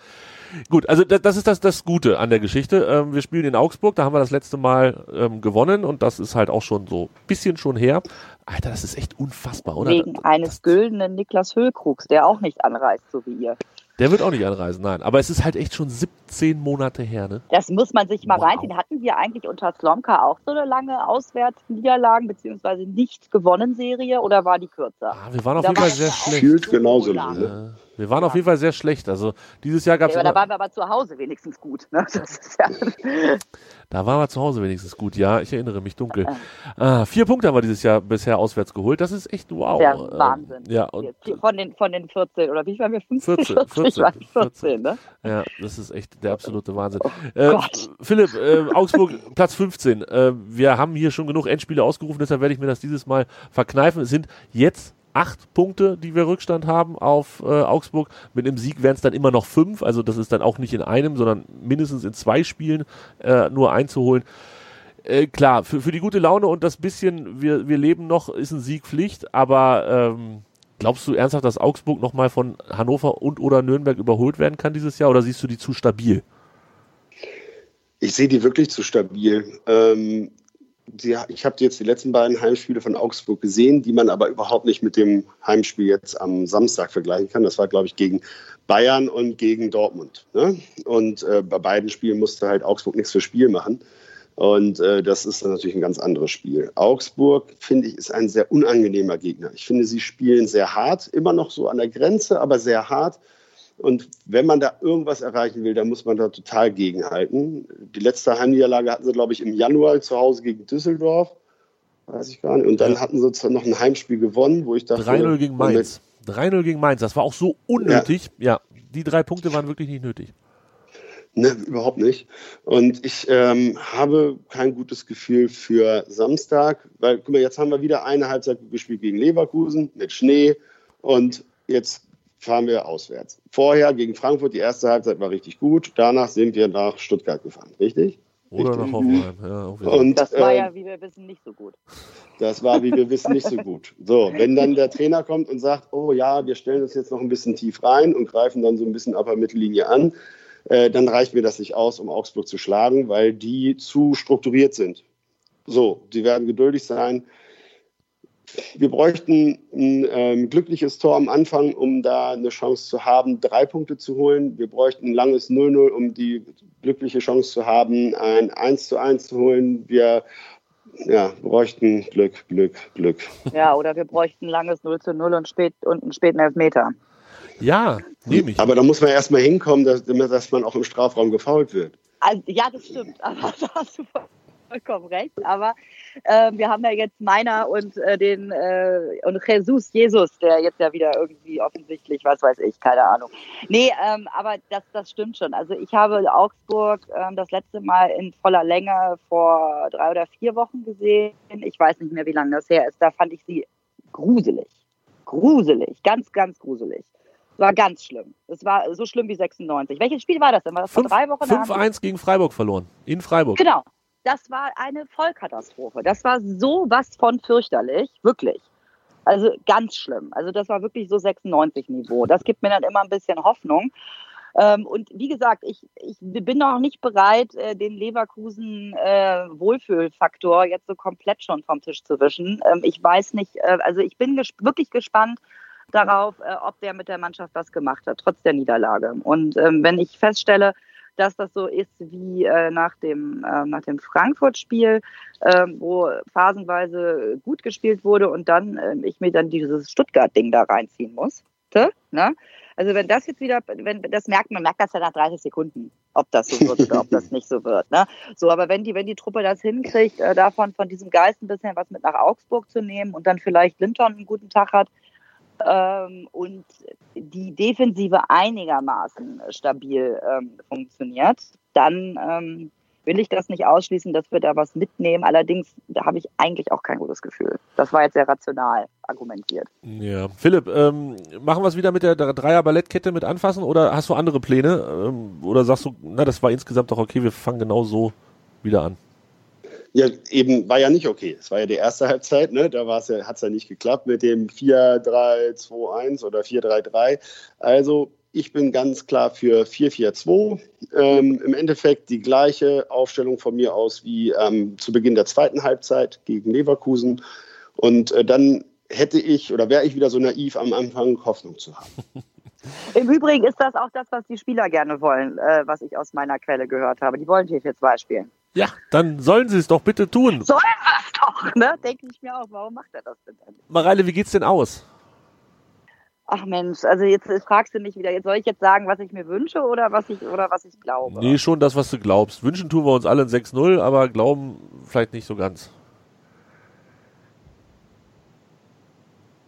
Gut, also das, das ist das, das Gute an der Geschichte. Ähm, wir spielen in Augsburg, da haben wir das letzte Mal ähm, gewonnen und das ist halt auch schon so ein bisschen schon her. Alter, das ist echt unfassbar, oder? Wegen eines güldenen Niklas Höhlkrugs, der auch nicht anreist, so wie ihr. Der wird auch nicht anreisen, nein. Aber es ist halt echt schon 17 Monate her, ne? Das muss man sich mal Wow. reinziehen. Hatten wir eigentlich unter Slomka auch so eine lange Auswärtsniederlagen bzw. nicht gewonnen Serie oder war die kürzer? Ah, wir waren auf jeden Fall sehr ja schlecht. Gefühlt genauso lang. lange. Äh, Wir waren auf jeden Fall sehr schlecht. Also dieses Jahr gab es Ja, da waren wir aber zu Hause wenigstens gut. Ne? Ja Da waren wir zu Hause wenigstens gut, ja, ich erinnere mich dunkel. Ah, vier Punkte haben wir dieses Jahr bisher auswärts geholt. Das ist echt wow. der Ähm, Wahnsinn. Ja, und von, den, von den 14 oder wie waren wir? 15? 14, 40 waren 14, 14, ne? ja, das ist echt der absolute Wahnsinn. Oh äh. Philipp, äh, Augsburg, Platz 15. Äh, wir haben hier schon genug Endspiele ausgerufen, deshalb werde ich mir das dieses Mal verkneifen. Es sind jetzt acht Punkte, die wir Rückstand haben auf äh, Augsburg. Mit einem Sieg wären es dann immer noch fünf. Also das ist dann auch nicht in einem, sondern mindestens in zwei Spielen äh, nur einzuholen. Äh, klar, für, für die gute Laune und das bisschen, wir, wir leben noch, ist ein Sieg Pflicht, aber ähm, glaubst du ernsthaft, dass Augsburg nochmal von Hannover und oder Nürnberg überholt werden kann dieses Jahr oder siehst du die zu stabil? Ich sehe die wirklich zu stabil. Ähm, sie, ich habe jetzt die letzten beiden Heimspiele von Augsburg gesehen, die man aber überhaupt nicht mit dem Heimspiel jetzt am Samstag vergleichen kann. Das war, glaube ich, gegen Bayern und gegen Dortmund. Ne? Und äh, bei beiden Spielen musste halt Augsburg nichts für Spiel machen. Und äh, das ist natürlich ein ganz anderes Spiel. Augsburg, finde ich, ist ein sehr unangenehmer Gegner. Ich finde, sie spielen sehr hart, immer noch so an der Grenze, aber sehr hart. Und wenn man da irgendwas erreichen will, dann muss man da total gegenhalten. Die letzte Heimniederlage hatten sie, glaube ich, im Januar zu Hause gegen Düsseldorf. Weiß ich gar nicht. Und dann Ja. hatten sie zwar noch ein Heimspiel gewonnen, wo ich dachte. 3-0 gegen Mainz. 3-0 gegen Mainz, das war auch so unnötig. Ja. die drei Punkte waren wirklich nicht nötig. Ne, überhaupt nicht. Und ich ähm, habe kein gutes Gefühl für Samstag, weil, guck mal, jetzt haben wir wieder eine Halbzeit gespielt gegen Leverkusen mit Schnee und jetzt fahren wir auswärts. Vorher gegen Frankfurt, die erste Halbzeit war richtig gut, danach sind wir nach Stuttgart gefahren, richtig? Oder Richtig. nach Hoffenheim. Ja. Und Das war ja, wie wir wissen, nicht so gut. das war, wie wir wissen, nicht so gut. So, wenn dann der Trainer kommt und sagt, oh ja, wir stellen uns jetzt noch ein bisschen tief rein und greifen dann so ein bisschen Upper Mittellinie an, äh, dann reicht mir das nicht aus, um Augsburg zu schlagen, weil die zu strukturiert sind. So, die werden geduldig sein. Wir bräuchten ein ähm, glückliches Tor am Anfang, um da eine Chance zu haben, drei Punkte zu holen. Wir bräuchten ein langes 0-0, um die glückliche Chance zu haben, ein 1-1 zu holen. Wir ja, bräuchten Glück, Glück, Glück. Ja, oder wir bräuchten ein langes 0 zu 0 und, spät, und einen späten Elfmeter. ja, nehme ich. Aber da muss man erstmal hinkommen, dass, dass man auch im Strafraum gefault wird. Also, ja, das stimmt, aber da hast du vollkommen recht. Aber äh, wir haben ja jetzt Meiner und äh, den äh, und Jesus, Jesus, der jetzt ja wieder irgendwie offensichtlich, was weiß ich, keine Ahnung. Nee, ähm, aber das, das stimmt schon. Also ich habe Augsburg ähm, das letzte Mal in voller Länge vor drei oder vier Wochen gesehen. Ich weiß nicht mehr, wie lange das her ist. Da fand ich sie gruselig. Gruselig, ganz, ganz gruselig. War ganz schlimm. Es war so schlimm wie 96. Welches Spiel war das denn? War das vor Fünf- drei Wochen? Da haben die- 5-1 gegen Freiburg verloren. In Freiburg. Genau. Das war eine Vollkatastrophe. Das war so was von fürchterlich, wirklich. Also ganz schlimm. Also das war wirklich so 96-Niveau. Das gibt mir dann immer ein bisschen Hoffnung. Ähm, und wie gesagt, ich, ich bin noch nicht bereit, äh, den Leverkusen-Wohlfühlfaktor jetzt so komplett schon vom Tisch zu wischen. Ähm, ich weiß nicht, äh, also ich bin wirklich gespannt darauf, äh, ob der mit der Mannschaft was gemacht hat, trotz der Niederlage. Und ähm, wenn ich feststelle, dass das so ist wie äh, nach dem, äh, nach dem Frankfurt-Spiel, äh, wo phasenweise gut gespielt wurde und dann äh, ich mir dann dieses Stuttgart-Ding da reinziehen muss. Ne? Also wenn das jetzt wieder, wenn das merkt man, merkt das ja nach 30 Sekunden, ob das so wird oder ob das nicht so wird. Ne? So, aber wenn die, wenn die Truppe das hinkriegt, äh, davon von diesem Geist ein bisschen was mit nach Augsburg zu nehmen und dann vielleicht Linton einen guten Tag hat, ähm, und die Defensive einigermaßen stabil ähm, funktioniert, dann ähm, will ich das nicht ausschließen, dass wir da was mitnehmen. Allerdings, da habe ich eigentlich auch kein gutes Gefühl. Das war jetzt sehr rational argumentiert. Ja. Philipp, ähm, machen wir es wieder mit der Dreier-Ballettkette mit anfassen oder hast du andere Pläne? Ähm, oder sagst du, na, das war insgesamt doch okay, wir fangen genau so wieder an? Ja, eben war ja nicht okay. Es war ja die erste Halbzeit, ne? da ja, hat es ja nicht geklappt mit dem 4-3-2-1 oder 4-3-3. Also ich bin ganz klar für 4-4-2. Ähm, Im Endeffekt die gleiche Aufstellung von mir aus wie ähm, zu Beginn der zweiten Halbzeit gegen Leverkusen. Und äh, dann hätte ich oder wäre ich wieder so naiv am Anfang Hoffnung zu haben. Im Übrigen ist das auch das, was die Spieler gerne wollen, äh, was ich aus meiner Quelle gehört habe. Die wollen 4-4-2 spielen. Ja, dann sollen sie es doch bitte tun. Sollen sie es doch, ne? Denke ich mir auch. Warum macht er das denn? Mareile, wie geht's denn aus? Ach Mensch, also jetzt fragst du mich wieder, jetzt soll ich jetzt sagen, was ich mir wünsche oder was ich oder was ich glaube? Nee, schon das, was du glaubst. Wünschen tun wir uns alle ein 6-0, aber glauben vielleicht nicht so ganz.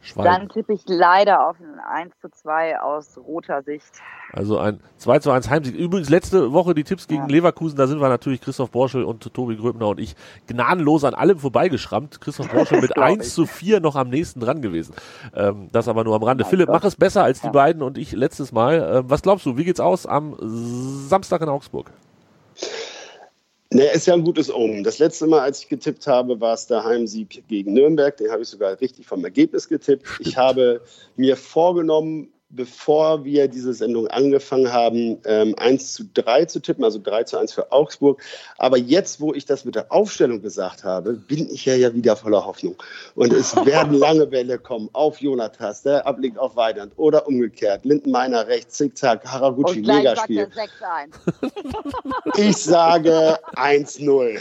Schweigen. Dann tippe ich leider auf ein 1 zu 2 aus roter Sicht. Also ein 2 zu 1 Heimsieg. Übrigens letzte Woche die Tipps gegen ja. Leverkusen, da sind wir natürlich Christoph Borschel und Tobi Gröbner und ich gnadenlos an allem vorbeigeschrammt. Christoph Borschel mit 1 zu 4 noch am nächsten dran gewesen. Ähm, das aber nur am Rande. Mein Philipp, Gott. mach es besser als ja. die beiden und ich letztes Mal. Ähm, was glaubst du, wie geht's aus am Samstag in Augsburg? Ne, ist ja ein gutes Omen. Das letzte Mal, als ich getippt habe, war es der Heimsieg gegen Nürnberg. Den habe ich sogar richtig vom Ergebnis getippt. Ich habe mir vorgenommen, bevor wir diese Sendung angefangen haben, ähm, 1 zu 3 zu tippen, also 3 zu 1 für Augsburg. Aber jetzt, wo ich das mit der Aufstellung gesagt habe, bin ich ja, ja wieder voller Hoffnung. Und es werden lange Bälle kommen auf Jonathas, der ablegt auf Weidand oder umgekehrt. Lindenmeiner rechts, Zickzack, Haraguchi, Megaspiel. Ich sage 1-0.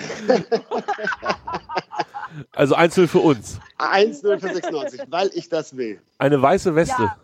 Also 1-0 für uns. 1-0 für 96, weil ich das will. Eine weiße Weste. Ja.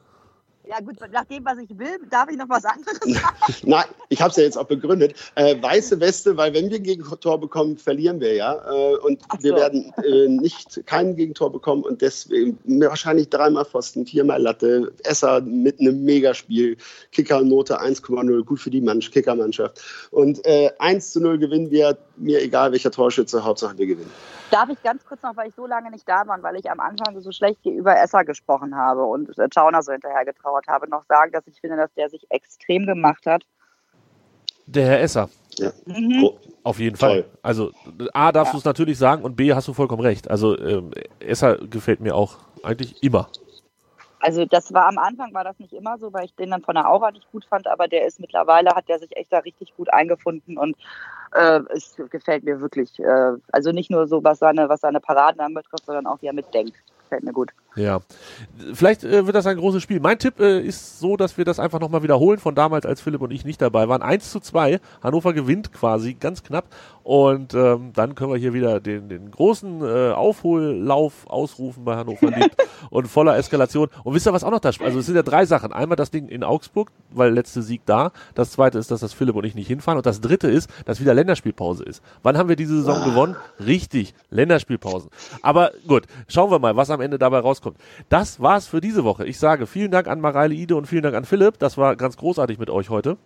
Ja gut, nach dem, was ich will, darf ich noch was anderes sagen? Nein, ich habe es ja jetzt auch begründet. Äh, weiße Weste, weil wenn wir ein Gegentor bekommen, verlieren wir ja. Äh, und so. wir werden äh, nicht kein Gegentor bekommen und deswegen wahrscheinlich dreimal Pfosten, viermal Latte, Esser mit einem Megaspiel, Kickernote 1,0, gut für die Mann Kickermannschaft. Und äh, 1 zu 0 gewinnen wir, mir egal welcher Torschütze, Hauptsache wir gewinnen. Darf ich ganz kurz noch, weil ich so lange nicht da war, weil ich am Anfang so schlecht über Esser gesprochen habe und äh, Chauner so hinterher getrauert habe, noch sagen, dass ich finde, dass der sich extrem gemacht hat. Der Herr Esser. Ja. Mhm. Oh, auf jeden Toll. Fall. Also A darfst ja. du es natürlich sagen und B hast du vollkommen recht. Also ähm, Esser gefällt mir auch eigentlich immer. Also das war am Anfang war das nicht immer so, weil ich den dann von der Aura nicht gut fand, aber der ist mittlerweile hat der sich echt da richtig gut eingefunden und äh, es gefällt mir wirklich. Äh, also nicht nur so, was seine, was seine Paraden anbetrifft, sondern auch wie er mitdenkt. Gefällt mir gut. Ja, vielleicht äh, wird das ein großes Spiel. Mein Tipp äh, ist so, dass wir das einfach nochmal wiederholen von damals, als Philipp und ich nicht dabei waren. 1 zu 2. Hannover gewinnt quasi ganz knapp. Und ähm, dann können wir hier wieder den, den großen äh, Aufhollauf ausrufen bei Hannover liebt und voller Eskalation. Und wisst ihr, was auch noch da Also es sind ja drei Sachen. Einmal das Ding in Augsburg, weil letzte Sieg da. Das zweite ist, dass das Philipp und ich nicht hinfahren. Und das dritte ist, dass wieder Länderspielpause ist. Wann haben wir diese Saison oh. gewonnen? Richtig, Länderspielpausen. Aber gut, schauen wir mal, was am Ende dabei rauskommt. Das war's für diese Woche. Ich sage vielen Dank an Mareile Ide und vielen Dank an Philipp. Das war ganz großartig mit euch heute.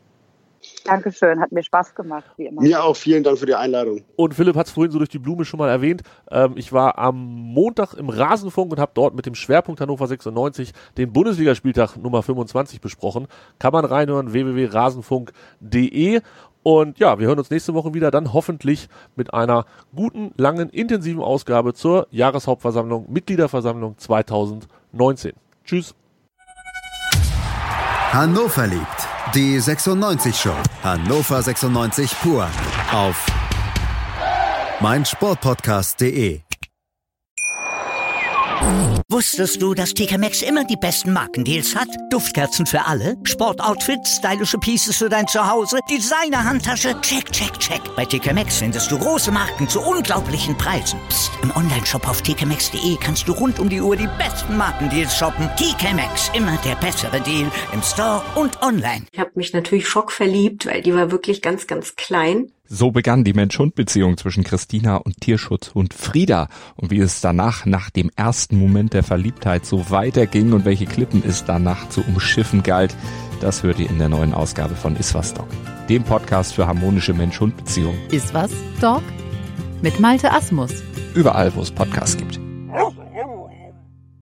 Dankeschön, hat mir Spaß gemacht, wie immer. Mir auch, vielen Dank für die Einladung. Und Philipp hat es vorhin so durch die Blume schon mal erwähnt. Ähm, ich war am Montag im Rasenfunk und habe dort mit dem Schwerpunkt Hannover 96 den Bundesligaspieltag Nummer 25 besprochen. Kann man reinhören, www.rasenfunk.de. Und ja, wir hören uns nächste Woche wieder, dann hoffentlich mit einer guten, langen, intensiven Ausgabe zur Jahreshauptversammlung, Mitgliederversammlung 2019. Tschüss. Hannover liebt die 96 Show. Hannover 96 pur auf meinsportpodcast.de. Wusstest du, dass TK Maxx immer die besten Markendeals hat? Duftkerzen für alle, Sportoutfits, stylische Pieces für dein Zuhause, Designer-Handtasche, check, check, check. Bei TK Maxx findest du große Marken zu unglaublichen Preisen. Psst. im Onlineshop auf tkmaxx.de kannst du rund um die Uhr die besten Markendeals shoppen. TK Maxx, immer der bessere Deal im Store und online. Ich habe mich natürlich schockverliebt, weil die war wirklich ganz, ganz klein. So begann die Mensch-Hund-Beziehung zwischen Christina und Tierschutzhund Frieda. Und wie es danach, nach dem ersten Moment der Verliebtheit, so weiterging und welche Klippen es danach zu umschiffen galt, das hört ihr in der neuen Ausgabe von Iswas Dog, dem Podcast für harmonische Mensch-Hund-Beziehungen. Iswas Dog? Mit Malte Asmus. Überall, wo es Podcasts gibt.